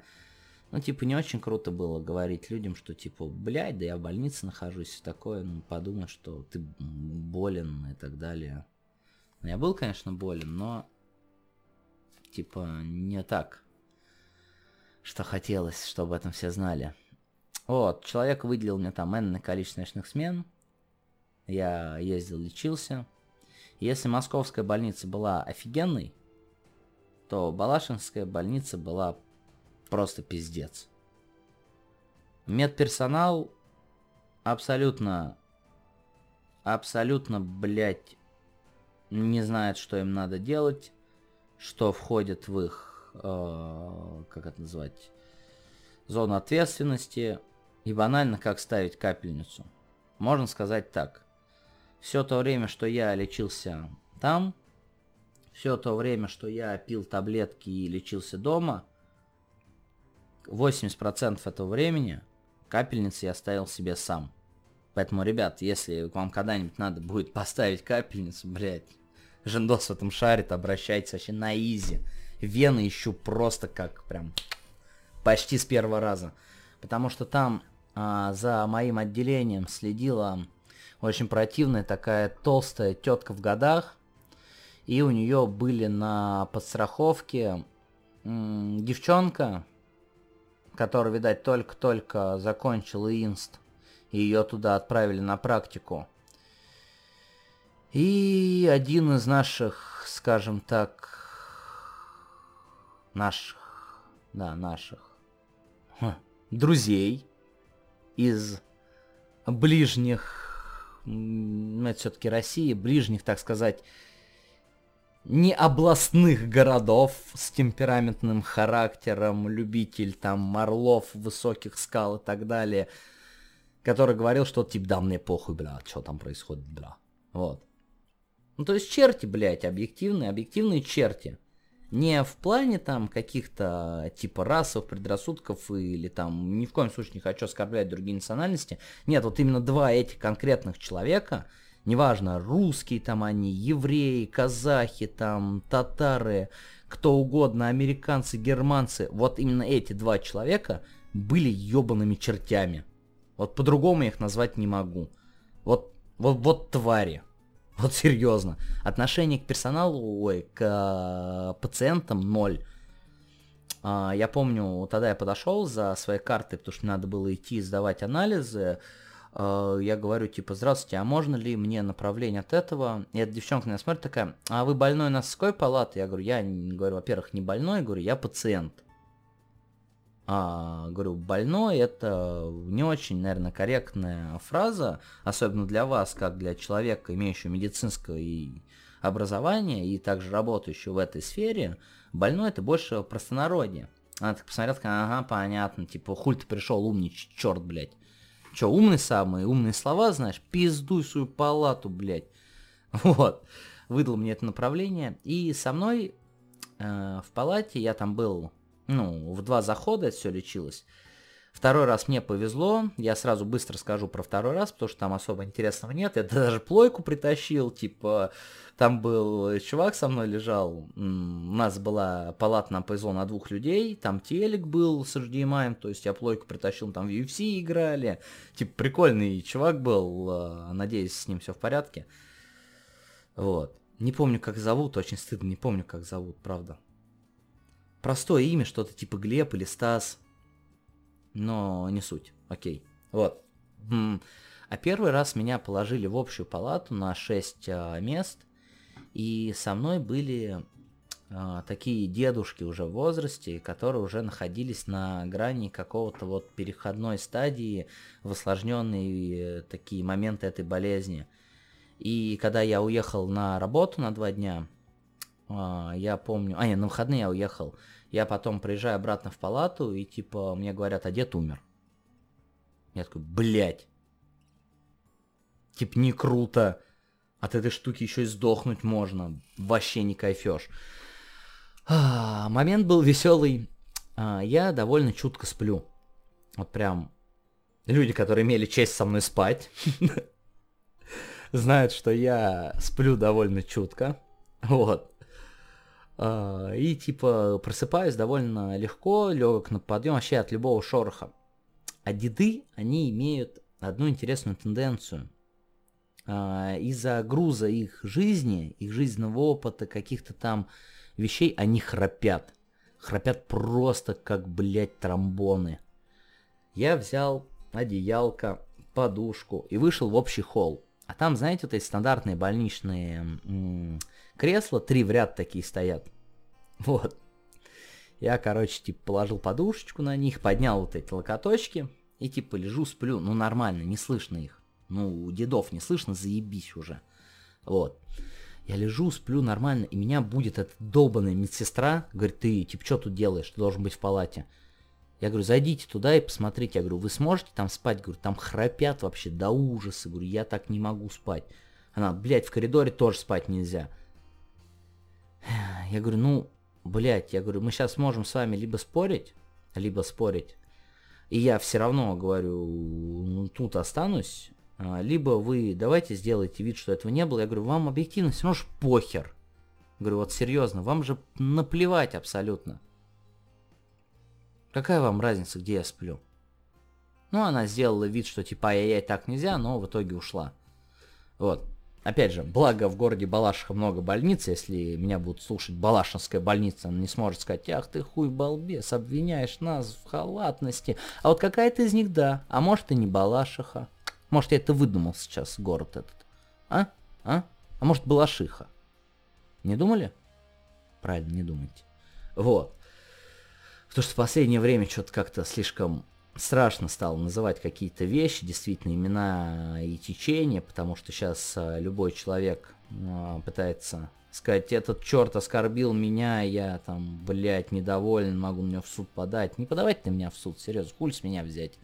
Ну, типа, не очень круто было говорить людям, что, типа, блядь, да я в больнице нахожусь, и такое, ну, подумай, что ты болен и так далее. Ну, я был, конечно, болен, но, типа, не так что хотелось, чтобы об этом все знали. Вот, человек выделил мне там энное количество ночных смен. Я ездил, лечился. Если московская больница была офигенной, то Балашинская больница была просто пиздец. Медперсонал абсолютно, абсолютно, блядь, не знает, что им надо делать, что входит в их э, как это назвать, зону ответственности и банально как ставить капельницу. Можно сказать так. Все то время, что я лечился там, все то время, что я пил таблетки и лечился дома, 80% этого времени капельницы я ставил себе сам. Поэтому, ребят, если вам когда-нибудь надо будет поставить капельницу, блядь, Жендос в этом шарит, обращайтесь вообще на изи вены ищу просто как прям почти с первого раза. Потому что там а, за моим отделением следила очень противная такая толстая тетка в годах. И у нее были на подстраховке м- девчонка, которая, видать, только-только закончила инст. И ее туда отправили на практику. И один из наших, скажем так, наших, да, наших друзей из ближних, ну, это все-таки России, ближних, так сказать, не областных городов с темпераментным характером, любитель там орлов, высоких скал и так далее, который говорил, что типа, да, мне похуй, бля, что там происходит, бля. Вот. Ну, то есть черти, блядь, объективные, объективные черти. Не в плане там каких-то типа расов, предрассудков или там ни в коем случае не хочу оскорблять другие национальности. Нет, вот именно два этих конкретных человека, неважно, русские там они, евреи, казахи там, татары, кто угодно, американцы, германцы, вот именно эти два человека были ебаными чертями. Вот по-другому их назвать не могу. Вот, вот, вот твари. Вот серьезно. Отношение к персоналу, ой, к э, пациентам ноль. А, я помню, тогда я подошел за своей картой, потому что надо было идти сдавать анализы. А, я говорю, типа, здравствуйте, а можно ли мне направление от этого? И эта девчонка на меня смотрит такая, а вы больной на какой палаты? Я говорю, я, говорю, во-первых, не больной, говорю, я пациент. А, говорю, больной это не очень, наверное, корректная фраза, особенно для вас, как для человека, имеющего медицинское образование и также работающего в этой сфере. Больной это больше простонародье. Она так посмотрела, такая, ага, понятно, типа, хуль ты пришел, умничать, черт, блядь. Че, умный самый, умные слова знаешь? Пиздуй свою палату, блядь. Вот. Выдал мне это направление. И со мной э, в палате, я там был, ну, в два захода это все лечилось. Второй раз мне повезло, я сразу быстро скажу про второй раз, потому что там особо интересного нет. Я даже плойку притащил, типа, там был чувак со мной лежал, у нас была палата на повезло на двух людей, там телек был с HDMI, то есть я плойку притащил, там в UFC играли. Типа, прикольный чувак был, а, надеюсь, с ним все в порядке. Вот. Не помню, как зовут, очень стыдно, не помню, как зовут, правда. Простое имя, что-то типа Глеб или Стас но не суть. Окей. Вот. А первый раз меня положили в общую палату на 6 а, мест, и со мной были а, такие дедушки уже в возрасте, которые уже находились на грани какого-то вот переходной стадии в осложненные э, такие моменты этой болезни. И когда я уехал на работу на два дня, я помню... А, нет, на выходные я уехал. Я потом приезжаю обратно в палату, и типа мне говорят, а дед умер. Я такой, блядь. Типа не круто. От этой штуки еще и сдохнуть можно. Вообще не кайфешь. А, момент был веселый. А, я довольно чутко сплю. Вот прям люди, которые имели честь со мной спать, знают, что я сплю довольно чутко. Вот. А, и типа просыпаюсь довольно легко, легок на подъем вообще от любого шороха. А деды, они имеют одну интересную тенденцию. А, из-за груза их жизни, их жизненного опыта, каких-то там вещей, они храпят. Храпят просто как, блядь, тромбоны. Я взял одеялко, подушку и вышел в общий холл. А там, знаете, вот эти стандартные больничные кресла, три в ряд такие стоят. Вот. Я, короче, типа, положил подушечку на них, поднял вот эти локоточки и, типа, лежу, сплю. Ну, нормально, не слышно их. Ну, у дедов не слышно, заебись уже. Вот. Я лежу, сплю нормально, и меня будет эта долбаная медсестра, говорит, ты, типа, что тут делаешь, ты должен быть в палате. Я говорю, зайдите туда и посмотрите. Я говорю, вы сможете там спать? Говорю, там храпят вообще до ужаса. Говорю, я так не могу спать. Она, блядь, в коридоре тоже спать нельзя. Я говорю, ну, блядь, я говорю, мы сейчас можем с вами либо спорить, либо спорить. И я все равно говорю, ну, тут останусь. А, либо вы давайте сделайте вид, что этого не было. Я говорю, вам объективно все равно ж похер. Говорю, вот серьезно, вам же наплевать абсолютно. Какая вам разница, где я сплю? Ну, она сделала вид, что типа ай-яй, так нельзя, но в итоге ушла. Вот. Опять же, благо в городе Балашиха много больниц, если меня будут слушать Балашинская больница, она не сможет сказать, ах ты хуй балбес, обвиняешь нас в халатности. А вот какая-то из них да, а может и не Балашиха. Может я это выдумал сейчас, город этот. А? А? А может Балашиха? Не думали? Правильно, не думайте. Вот. Потому что в последнее время что-то как-то слишком страшно стало называть какие-то вещи, действительно имена и течения, потому что сейчас э, любой человек э, пытается сказать, этот черт оскорбил меня, я там, блядь, недоволен, могу меня в суд подать. Не подавать на меня в суд, серьезно, хуй с меня взять.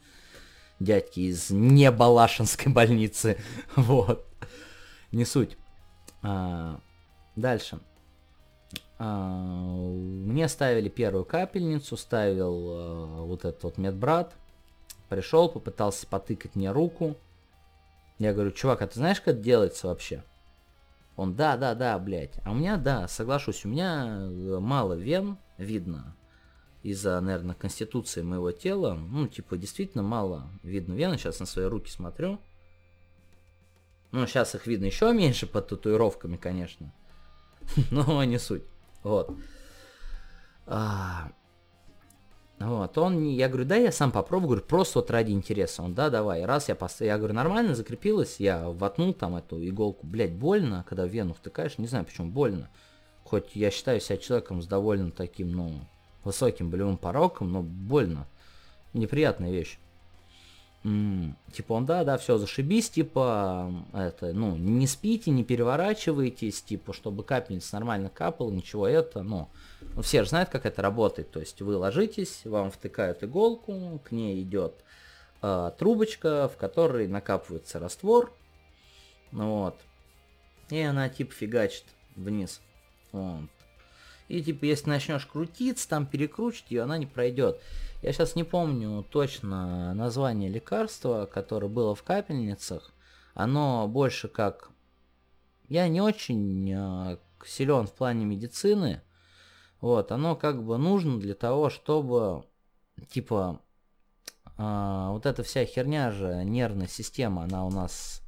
Дядьки из небалашинской больницы. вот. Не суть. А, дальше. А, мне ставили первую капельницу, ставил а, вот этот вот медбрат. Пришел, попытался потыкать мне руку. Я говорю, чувак, а ты знаешь, как это делается вообще? Он, да, да, да, блядь. А у меня, да, соглашусь, у меня э, мало вен, видно, из-за, наверное, конституции моего тела. Ну, типа, действительно мало видно вены. Сейчас на свои руки смотрю. Ну, сейчас их видно еще меньше под татуировками, конечно. Но не суть. Вот. А, Вот, он, я говорю, да, я сам попробую, говорю, просто вот ради интереса. Он, да, давай. Раз я поставил, я говорю, нормально, закрепилось, я воткнул там эту иголку, блядь, больно, когда в вену втыкаешь, не знаю, почему больно. Хоть я считаю себя человеком с довольно таким, ну, высоким болевым пороком, но больно. Неприятная вещь. Типа он, да, да, все, зашибись, типа, это, ну, не спите, не переворачивайтесь, типа, чтобы капельница нормально капала, ничего это, ну, ну, все же знают, как это работает. То есть вы ложитесь, вам втыкают иголку, к ней идет э, трубочка, в которой накапывается раствор. Ну, вот. И она типа фигачит вниз. Вот. И типа если начнешь крутиться, там перекручивать ее, она не пройдет. Я сейчас не помню точно название лекарства, которое было в капельницах. Оно больше как... Я не очень э, силен в плане медицины, вот, оно как бы нужно для того, чтобы, типа, а, вот эта вся херня же, нервная система, она у нас, а,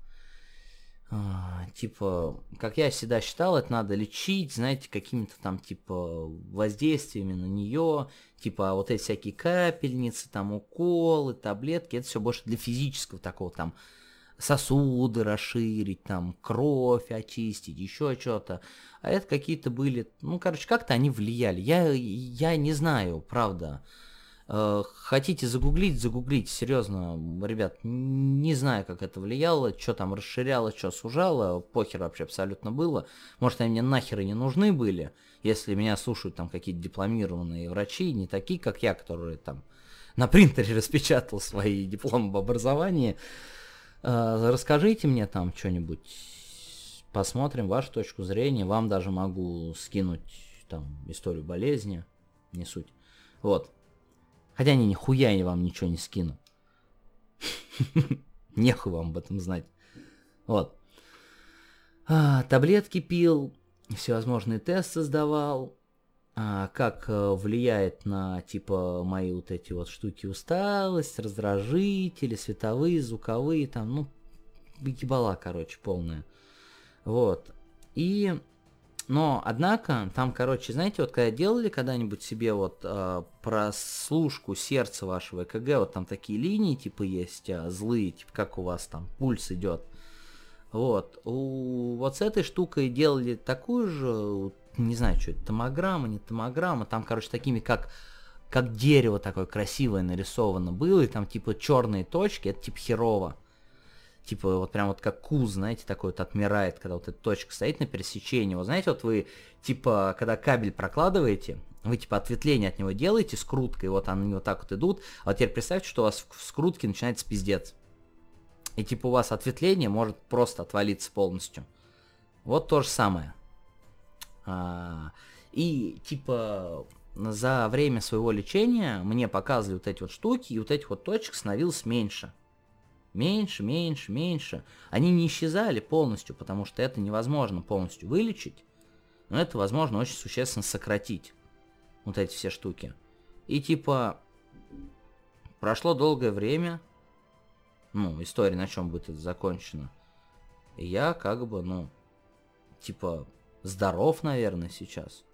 типа, как я всегда считал, это надо лечить, знаете, какими-то там, типа, воздействиями на нее, типа, вот эти всякие капельницы, там, уколы, таблетки, это все больше для физического такого, там, сосуды расширить, там, кровь очистить, еще что-то. А это какие-то были, ну, короче, как-то они влияли. Я, я не знаю, правда. Э, хотите загуглить, загуглить, серьезно, ребят, не знаю, как это влияло, что там расширяло, что сужало, похер вообще абсолютно было. Может, они мне нахер и не нужны были, если меня слушают там какие-то дипломированные врачи, не такие, как я, которые там на принтере распечатал свои дипломы об образовании. Э, расскажите мне там что-нибудь, посмотрим вашу точку зрения, вам даже могу скинуть там историю болезни, не суть. Вот. Хотя они нихуя я вам ничего не скину. Нехуй вам об этом знать. Вот. А, таблетки пил, всевозможные тесты сдавал, а, как а, влияет на типа мои вот эти вот штуки усталость, раздражители, световые, звуковые, там, ну, ебала, короче, полная. Вот. И, но, однако, там, короче, знаете, вот когда делали когда-нибудь себе вот э, прослушку сердца вашего ЭКГ, вот там такие линии, типа, есть а, злые, типа, как у вас там пульс идет. Вот. У, вот с этой штукой делали такую же, не знаю, что это, томограмма, не томограмма, там, короче, такими как как дерево такое красивое нарисовано было, и там типа черные точки, это типа херово. Типа вот прям вот как куз, знаете, такой вот отмирает, когда вот эта точка стоит на пересечении. Вот знаете, вот вы типа, когда кабель прокладываете, вы типа ответвление от него делаете скруткой, вот они вот так вот идут, а вот теперь представьте, что у вас в скрутке начинается пиздец. И типа у вас ответвление может просто отвалиться полностью. Вот то же самое. А, и типа за время своего лечения мне показывали вот эти вот штуки, и вот этих вот точек становилось меньше. Меньше, меньше, меньше. Они не исчезали полностью, потому что это невозможно полностью вылечить, но это возможно очень существенно сократить. Вот эти все штуки. И типа, прошло долгое время, ну, история на чем будет это закончена. И я как бы, ну, типа, здоров, наверное, сейчас.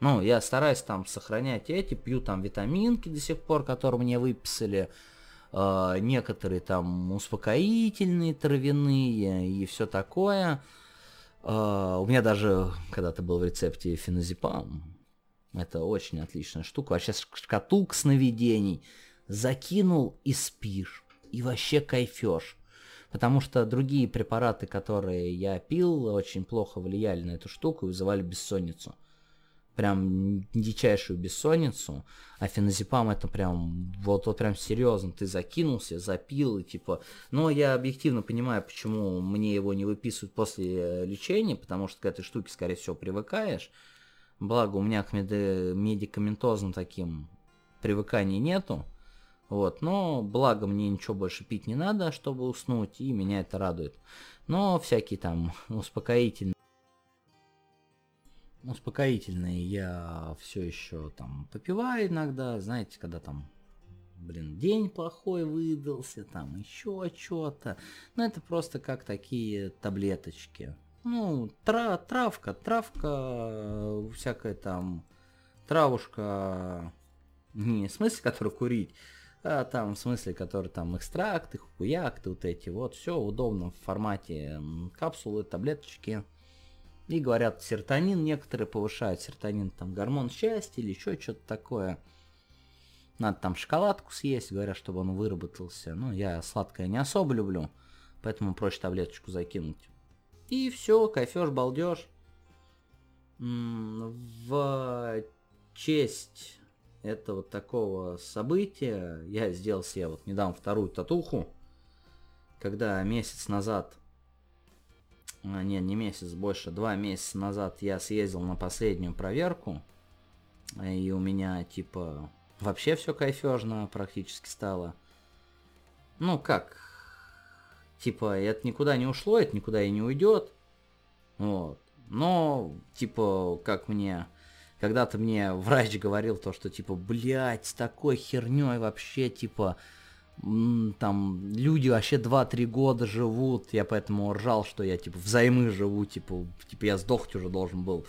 Ну, я стараюсь там сохранять эти, пью там витаминки до сих пор, которые мне выписали, э, некоторые там успокоительные травяные и все такое. Э, у меня даже когда-то был в рецепте феназепам. Это очень отличная штука. Сейчас шкатулка сновидений. Закинул и спишь. И вообще кайфешь потому что другие препараты, которые я пил, очень плохо влияли на эту штуку и вызывали бессонницу. Прям дичайшую бессонницу, а феназепам это прям, вот, вот прям серьезно, ты закинулся, запил, и типа, но я объективно понимаю, почему мне его не выписывают после э, лечения, потому что к этой штуке, скорее всего, привыкаешь, благо у меня к медикаментозным таким привыканий нету, вот, но благо мне ничего больше пить не надо, чтобы уснуть, и меня это радует. Но всякие там успокоительные успокоительные я все еще там попиваю иногда, знаете, когда там, блин, день плохой выдался, там еще что-то. Но это просто как такие таблеточки. Ну, тра травка, травка, всякая там, травушка Не в смысле, который курить, а там в смысле, который там экстракты, хуякты вот эти. Вот все удобно в формате капсулы, таблеточки. И говорят, серотонин некоторые повышают. Серотонин там гормон счастья или еще что-то такое. Надо там шоколадку съесть, говорят, чтобы он выработался. Ну, я сладкое не особо люблю, поэтому проще таблеточку закинуть. И все, кайфешь, балдеж. В честь этого такого события я сделал себе вот недавно вторую татуху, когда месяц назад а, не, не месяц, больше, два месяца назад я съездил на последнюю проверку, и у меня, типа, вообще все кайфежно практически стало. Ну, как, типа, это никуда не ушло, это никуда и не уйдет, вот. Но, типа, как мне, когда-то мне врач говорил то, что, типа, блядь, с такой херней вообще, типа, там люди вообще 2-3 года живут, я поэтому ржал, что я типа взаймы живу, типа, типа я сдохнуть уже должен был.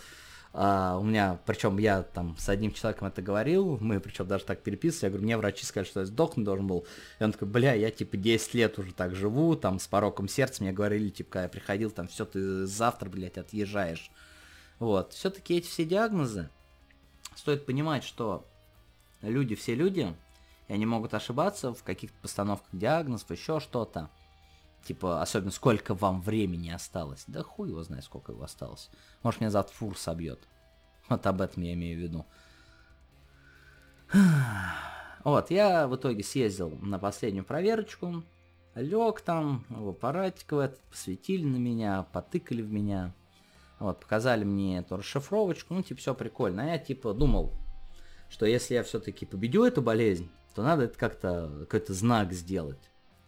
А, у меня, причем я там с одним человеком это говорил, мы причем даже так переписывались, я говорю, мне врачи сказали, что я сдохнуть должен был. И он такой, бля, я типа 10 лет уже так живу, там с пороком сердца, мне говорили, типа, когда я приходил, там, все, ты завтра, блядь, отъезжаешь. Вот, все-таки эти все диагнозы, стоит понимать, что люди все люди, они могут ошибаться в каких-то постановках диагнозов, еще что-то. Типа, особенно сколько вам времени осталось. Да хуй его знает, сколько его осталось. Может, меня завтра фур собьет. Вот об этом я имею в виду. Вот, я в итоге съездил на последнюю проверочку. Лег там, в аппаратик в этот, посветили на меня, потыкали в меня. Вот, показали мне эту расшифровочку, ну, типа, все прикольно. А я, типа, думал, что если я все-таки победю эту болезнь, то надо это как-то, какой-то знак сделать.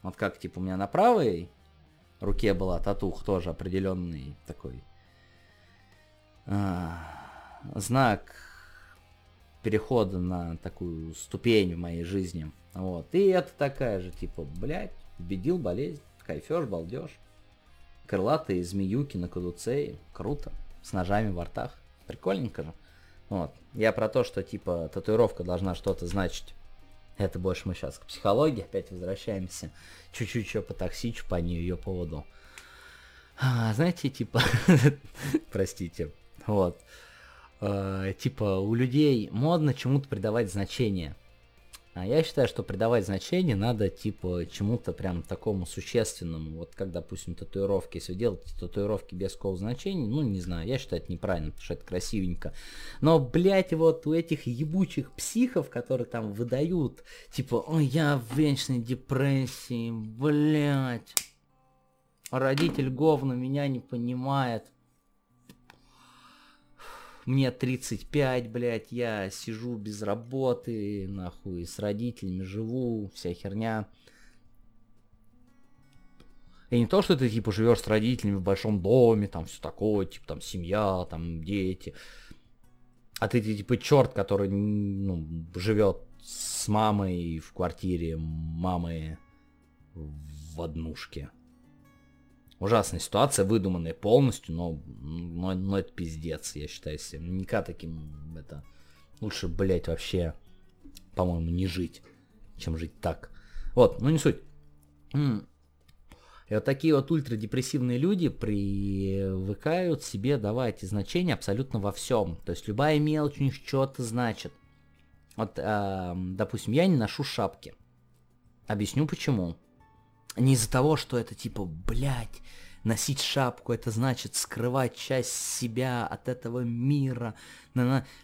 Вот как, типа, у меня на правой руке была татух тоже определенный такой а, знак перехода на такую ступень в моей жизни. Вот. И это такая же, типа, блядь, победил болезнь, кайфеж, балдеж. Крылатые змеюки на кадуцее, круто, с ножами в ртах, прикольненько же. Вот. Я про то, что, типа, татуировка должна что-то значить. Это больше мы сейчас к психологии опять возвращаемся. Чуть-чуть еще по таксичу по ее поводу. А, знаете, типа, простите, вот, а, типа у людей модно чему-то придавать значение. А я считаю, что придавать значение надо, типа, чему-то прям такому существенному. Вот как, допустим, татуировки. Если вы татуировки без какого значения, ну, не знаю, я считаю это неправильно, потому что это красивенько. Но, блядь, вот у этих ебучих психов, которые там выдают, типа, ой, я в вечной депрессии, блядь. Родитель говно меня не понимает мне 35, блядь, я сижу без работы, нахуй, с родителями живу, вся херня. И не то, что ты, типа, живешь с родителями в большом доме, там, все такое, типа, там, семья, там, дети. А ты, типа, черт, который, ну, живет с мамой в квартире мамы в однушке. Ужасная ситуация, выдуманная полностью, но, но, но это пиздец, я считаю себе. Никак таким это... Лучше, блять, вообще, по-моему, не жить, чем жить так. Вот, ну не суть. И вот такие вот ультрадепрессивные люди привыкают себе давать значения абсолютно во всем. То есть любая мелочь у них что-то значит. Вот, э, допустим, я не ношу шапки. Объясню почему. Не из-за того, что это типа, блядь, носить шапку, это значит скрывать часть себя от этого мира.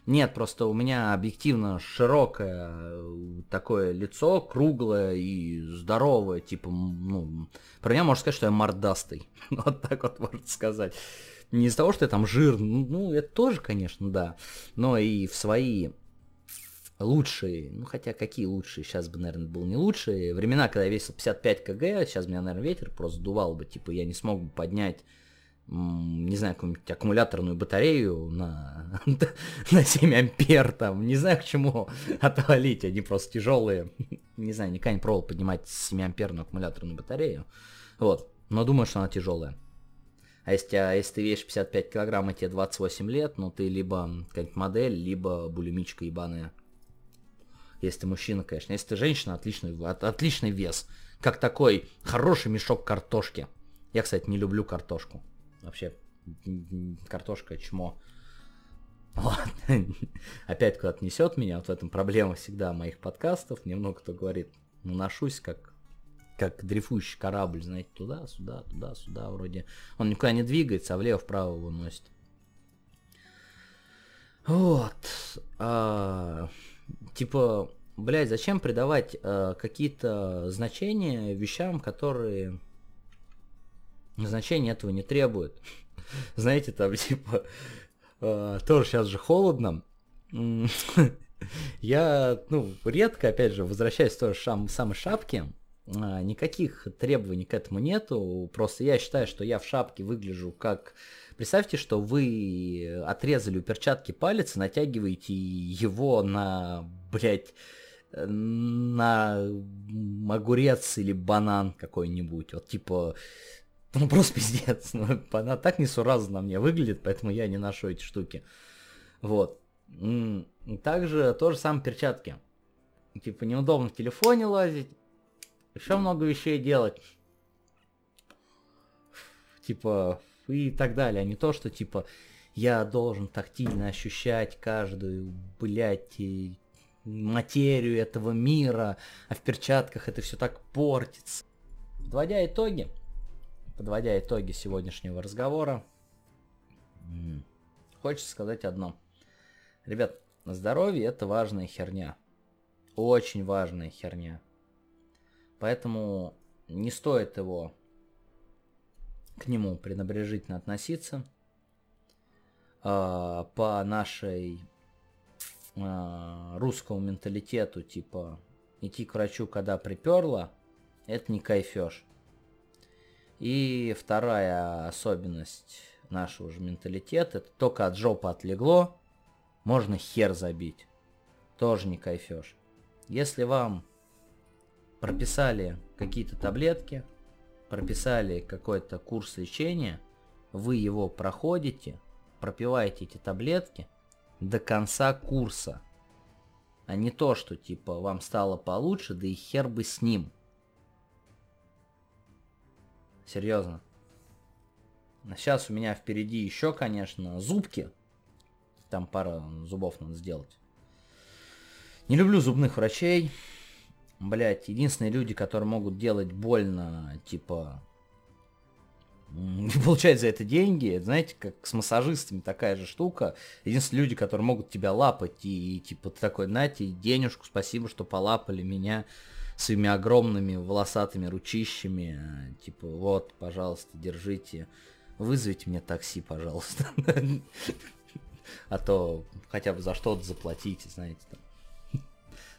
Нет, просто у меня объективно широкое э, такое лицо, круглое и здоровое, типа, ну, про меня можно сказать, что я мордастый. Вот так вот можно сказать. Не из-за того, что я там жир, ну, это тоже, конечно, да, но и в свои лучшие, ну хотя какие лучшие, сейчас бы, наверное, был не лучшие. Времена, когда я весил 55 кг, сейчас меня, наверное, ветер просто дувал бы, типа я не смог бы поднять, не знаю, какую-нибудь аккумуляторную батарею на, на 7 ампер, там, не знаю к чему отвалить, они просто тяжелые. Не знаю, никогда не пробовал поднимать 7 амперную аккумуляторную батарею. Вот, но думаю, что она тяжелая. А если, а если ты весишь 55 килограмм и тебе 28 лет, ну ты либо какая-нибудь модель, либо булимичка ебаная. Если ты мужчина, конечно. Если ты женщина, отличный, от, отличный вес. Как такой хороший мешок картошки. Я, кстати, не люблю картошку. Вообще, картошка чмо. Ладно, опять куда-то несет меня, вот в этом проблема всегда моих подкастов. Мне много кто говорит, ну, ношусь как, как дрейфующий корабль, знаете, туда, сюда, туда, сюда, вроде. Он никуда не двигается, а влево-вправо его носит. Вот. А, типа, блядь, зачем придавать а, какие-то значения вещам, которые значения этого не требуют? Знаете, там, типа, а, тоже сейчас же холодно. Я, ну, редко, опять же, возвращаюсь тоже шам, самой шапки. А, никаких требований к этому нету. Просто я считаю, что я в шапке выгляжу как... Представьте, что вы отрезали у перчатки палец и натягиваете его на, блядь, на огурец или банан какой-нибудь. Вот типа ну просто пиздец. Ну, она так несуразно на мне выглядит, поэтому я не ношу эти штуки. Вот. Также то же самое перчатки. Типа неудобно в телефоне лазить. Еще много вещей делать. Типа и так далее. А не то, что типа я должен тактильно ощущать каждую, блядь, материю этого мира, а в перчатках это все так портится. Подводя итоги, подводя итоги сегодняшнего разговора, хочется сказать одно. Ребят, здоровье это важная херня. Очень важная херня. Поэтому не стоит его к нему пренебрежительно относиться. Э, по нашей э, русскому менталитету, типа, идти к врачу, когда приперло, это не кайфеж. И вторая особенность нашего же менталитета, это только от жопы отлегло, можно хер забить. Тоже не кайфешь. Если вам прописали какие-то таблетки, прописали какой-то курс лечения, вы его проходите, пропиваете эти таблетки до конца курса. А не то, что типа вам стало получше, да и хер бы с ним. Серьезно. Сейчас у меня впереди еще, конечно, зубки. Там пара зубов надо сделать. Не люблю зубных врачей. Блять, единственные люди, которые могут делать больно, типа, получать за это деньги, знаете, как с массажистами такая же штука. Единственные люди, которые могут тебя лапать и, и типа, ты такой, знаете, денежку, спасибо, что полапали меня своими огромными волосатыми ручищами. Типа, вот, пожалуйста, держите. Вызовите мне такси, пожалуйста. А то хотя бы за что-то заплатите, знаете, там.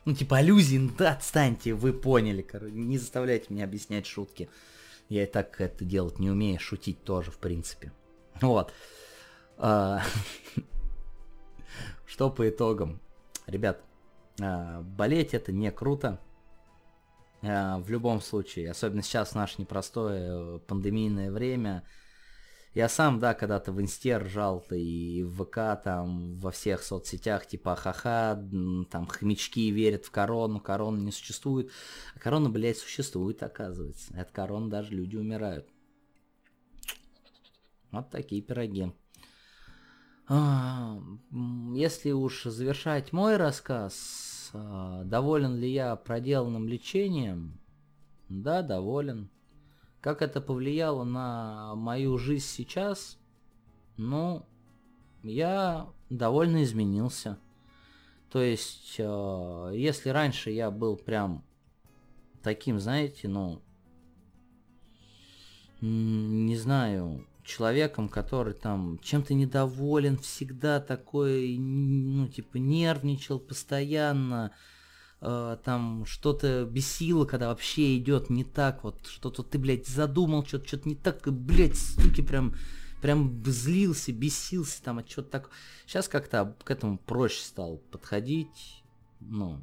Ну, типа, аллюзии, да, отстаньте, вы поняли, короче. Не заставляйте меня объяснять шутки. Я и так это делать не умею, шутить тоже, в принципе. Вот. А, что по итогам? Ребят, а, болеть это не круто. Э, в любом случае, особенно сейчас в наше непростое э, пандемийное время. Я сам, да, когда-то в инсте ржал и в ВК, там, во всех соцсетях, типа, ха-ха, там, хомячки верят в корону, корона не существует. А корона, блядь, существует, оказывается. От короны даже люди умирают. Вот такие пироги. А, если уж завершать мой рассказ, а, доволен ли я проделанным лечением? Да, доволен. Как это повлияло на мою жизнь сейчас? Ну, я довольно изменился. То есть, а, если раньше я был прям таким, знаете, ну, не знаю, человеком, который там чем-то недоволен, всегда такой, ну, типа, нервничал постоянно, э, там что-то бесило, когда вообще идет не так, вот что-то ты, блядь, задумал, что-то что не так, и, блядь, суки, прям, прям злился, бесился там, а что-то так. Сейчас как-то к этому проще стал подходить, ну,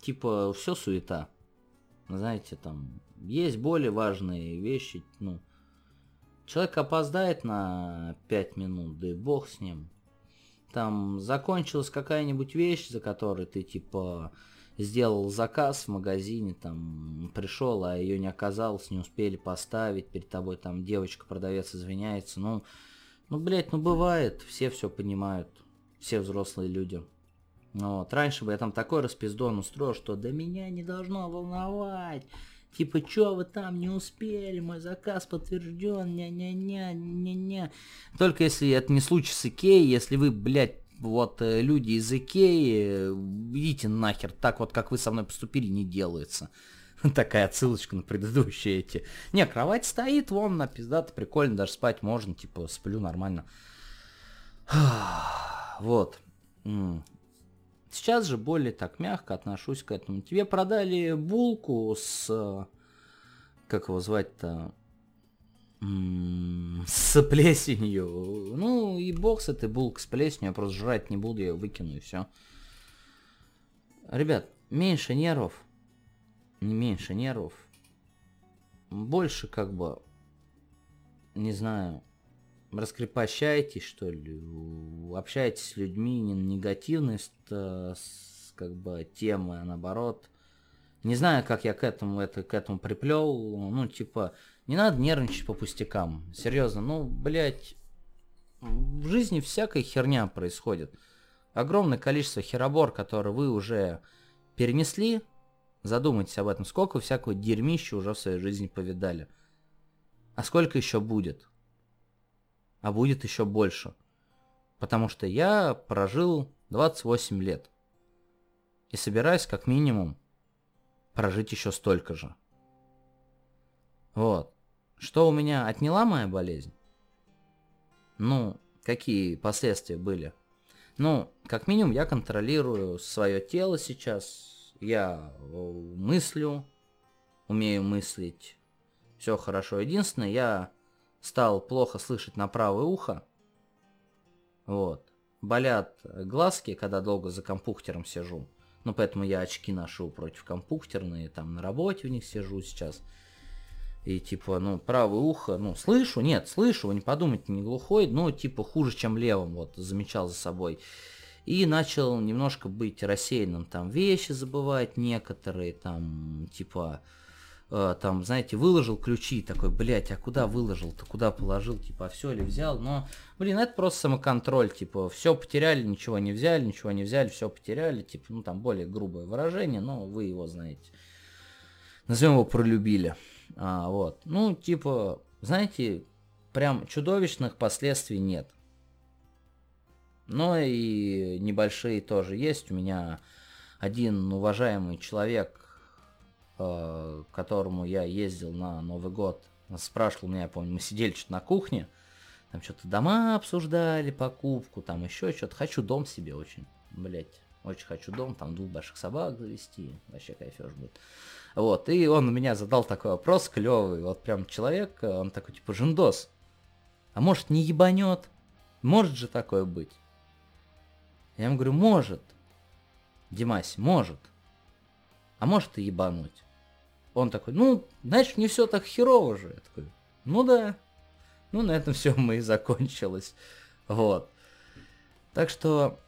типа, все суета. Знаете, там, есть более важные вещи, ну, Человек опоздает на 5 минут, да и бог с ним. Там закончилась какая-нибудь вещь, за которой ты типа сделал заказ в магазине, там пришел, а ее не оказалось, не успели поставить, перед тобой там девочка-продавец извиняется, ну, ну, блядь, ну бывает, все все понимают, все взрослые люди. Вот. Раньше бы я там такой распиздон устроил, что до меня не должно волновать. Типа, чё вы там не успели, мой заказ подтвержден, ня-ня-ня, ня-ня. Только если это не случай с Икеей, если вы, блядь, вот э, люди из Икеи, идите нахер, так вот, как вы со мной поступили, не делается. Такая отсылочка на предыдущие эти. Не, кровать стоит, вон, на пиздато, прикольно, даже спать можно, типа, сплю нормально. Вот. Сейчас же более так мягко отношусь к этому. Тебе продали булку с... Как его звать-то? С плесенью. Ну и бог с этой булкой с плесенью. Я просто жрать не буду, я выкину и все. Ребят, меньше нервов. Не меньше нервов. Больше как бы... Не знаю раскрепощаетесь, что ли, общаетесь с людьми не негативность, э, как бы темы, а наоборот. Не знаю, как я к этому, это, к этому приплел, ну, типа, не надо нервничать по пустякам, серьезно, ну, блядь, в жизни всякая херня происходит. Огромное количество херобор, которые вы уже перенесли, задумайтесь об этом, сколько всякого дерьмища уже в своей жизни повидали. А сколько еще будет? А будет еще больше. Потому что я прожил 28 лет. И собираюсь как минимум прожить еще столько же. Вот. Что у меня отняла моя болезнь? Ну, какие последствия были? Ну, как минимум я контролирую свое тело сейчас. Я мыслю, умею мыслить. Все хорошо. Единственное, я стал плохо слышать на правое ухо. Вот. Болят глазки, когда долго за компьютером сижу. Ну, поэтому я очки ношу против компьютерные, там на работе в них сижу сейчас. И типа, ну, правое ухо, ну, слышу, нет, слышу, вы не подумайте, не глухой, но типа хуже, чем левым, вот, замечал за собой. И начал немножко быть рассеянным, там, вещи забывать некоторые, там, типа, э, там, знаете, выложил ключи, такой, блядь, а куда выложил-то, куда положил, типа, а все ли взял, но, блин, это просто самоконтроль, типа, все потеряли, ничего не взяли, ничего не взяли, все потеряли, типа, ну, там, более грубое выражение, но вы его знаете. Назовем его пролюбили. А, вот, ну, типа, знаете, прям чудовищных последствий нет. Но и небольшие тоже есть. У меня один уважаемый человек к которому я ездил на Новый год, спрашивал меня, я помню, мы сидели что-то на кухне, там что-то дома обсуждали, покупку, там еще что-то. Хочу дом себе очень, блять, очень хочу дом, там двух больших собак завести, вообще кайфеж будет. Вот, и он у меня задал такой вопрос клевый, вот прям человек, он такой типа, Жендос, а может не ебанет? Может же такое быть? Я ему говорю, может. Димась, может. А может и ебануть. Он такой, ну, знаешь, не все так херово же. Я такой, ну да. Ну, на этом все мы и закончилось. Вот. Так что,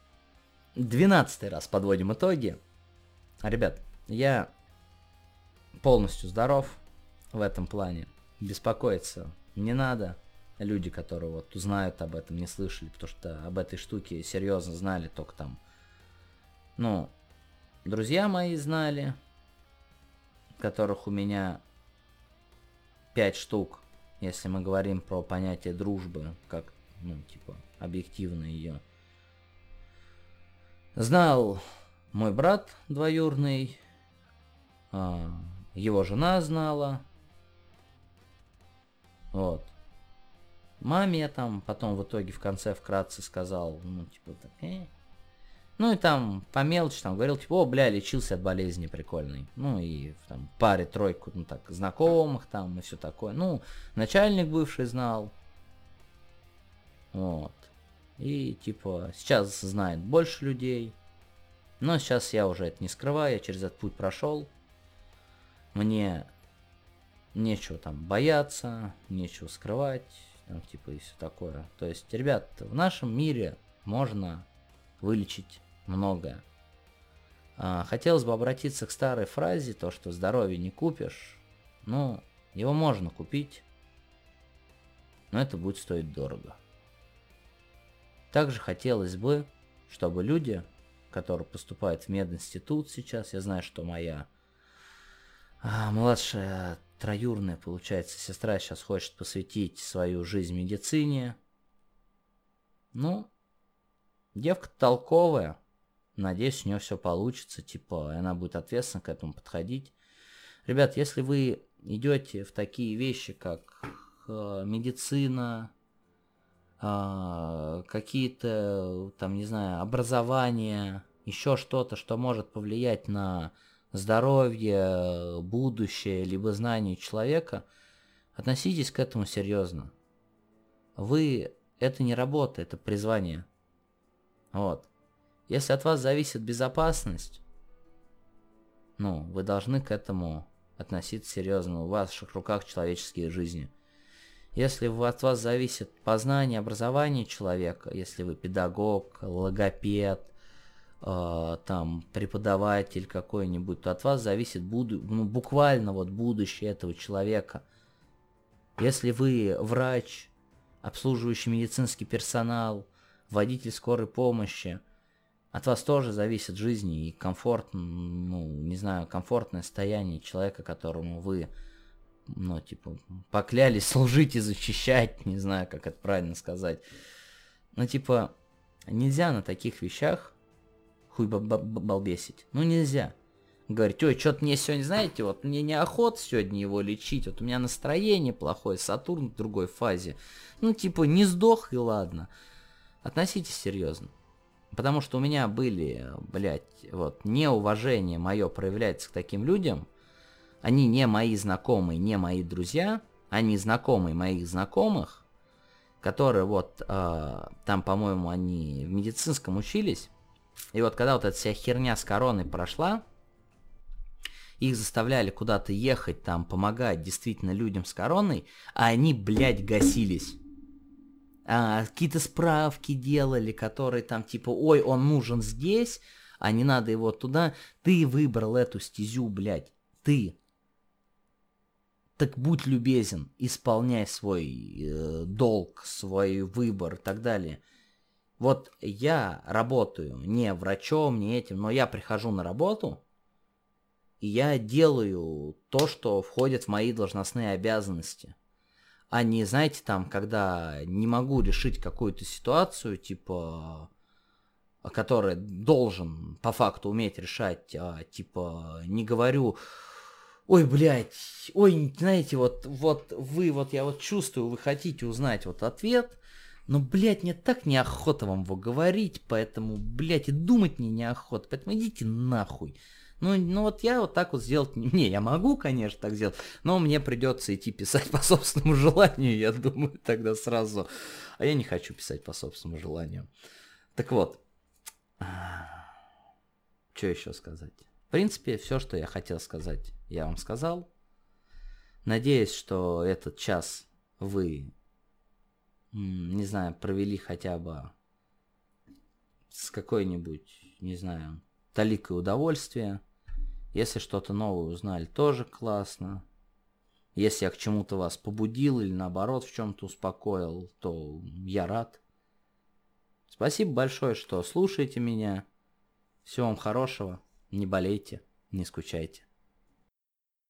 двенадцатый раз подводим итоги. Ребят, я полностью здоров в этом плане. Беспокоиться не надо. Люди, которые вот узнают об этом, не слышали, потому что об этой штуке серьезно знали только там. Ну, друзья мои знали, которых у меня 5 штук, если мы говорим про понятие дружбы, как, ну, типа, объективно ее. Знал мой брат двоюрный, а, его жена знала. Вот. Маме я там потом в итоге в конце вкратце сказал, ну, типа, так, э, ну и там по мелочи там говорил, типа, о, бля, лечился от болезни прикольной. Ну и там паре, тройку, ну так, знакомых там и все такое. Ну, начальник бывший знал. Вот. И типа сейчас знает больше людей. Но сейчас я уже это не скрываю, я через этот путь прошел. Мне нечего там бояться, нечего скрывать, там, типа и все такое. То есть, ребят, в нашем мире можно вылечить многое. А, хотелось бы обратиться к старой фразе, то, что здоровье не купишь. Ну, его можно купить, но это будет стоить дорого. Также хотелось бы, чтобы люди, которые поступают в мединститут сейчас, я знаю, что моя а, младшая троюрная, получается, сестра сейчас хочет посвятить свою жизнь медицине. Ну, девка толковая, Надеюсь, у нее все получится, типа, она будет ответственно к этому подходить. Ребят, если вы идете в такие вещи, как э, медицина, э, какие-то, там, не знаю, образование, еще что-то, что может повлиять на здоровье, будущее, либо знание человека, относитесь к этому серьезно. Вы, это не работа, это призвание. Вот. Если от вас зависит безопасность, ну, вы должны к этому относиться серьезно. У ваших руках человеческие жизни. Если от вас зависит познание, образование человека, если вы педагог, логопед, э, там, преподаватель какой-нибудь, то от вас зависит буду, ну, буквально вот будущее этого человека. Если вы врач, обслуживающий медицинский персонал, водитель скорой помощи – от вас тоже зависит жизнь и комфорт, ну, не знаю, комфортное состояние человека, которому вы, ну, типа, поклялись служить и защищать, не знаю, как это правильно сказать. Ну, типа, нельзя на таких вещах хуй балбесить. Ну, нельзя. Говорить, ой, что-то мне сегодня, знаете, вот мне неохота сегодня его лечить, вот у меня настроение плохое, Сатурн в другой фазе. Ну, типа, не сдох и ладно. Относитесь серьезно. Потому что у меня были, блядь, вот, неуважение мое проявляется к таким людям. Они не мои знакомые, не мои друзья. Они знакомые моих знакомых, которые вот, э, там, по-моему, они в медицинском учились. И вот когда вот эта вся херня с короной прошла, их заставляли куда-то ехать, там, помогать действительно людям с короной, а они, блядь, гасились а, какие-то справки делали, которые там типа, ой, он нужен здесь, а не надо его туда. Ты выбрал эту стезю, блядь, ты. Так будь любезен, исполняй свой э, долг, свой выбор и так далее. Вот я работаю не врачом, не этим, но я прихожу на работу, и я делаю то, что входит в мои должностные обязанности а не, знаете, там, когда не могу решить какую-то ситуацию, типа, которая должен по факту уметь решать, а, типа, не говорю, ой, блядь, ой, знаете, вот, вот вы, вот я вот чувствую, вы хотите узнать вот ответ, но, блядь, мне так неохота вам его говорить, поэтому, блядь, и думать мне неохота, поэтому идите нахуй. Ну, ну вот я вот так вот сделать не, я могу, конечно, так сделать, но мне придется идти писать по собственному желанию, я думаю, тогда сразу. А я не хочу писать по собственному желанию. Так вот, что еще сказать? В принципе, все, что я хотел сказать, я вам сказал. Надеюсь, что этот час вы, не знаю, провели хотя бы с какой-нибудь, не знаю, таликой удовольствия. Если что-то новое узнали, тоже классно. Если я к чему-то вас побудил или наоборот в чем-то успокоил, то я рад. Спасибо большое, что слушаете меня. Всего вам хорошего. Не болейте, не скучайте.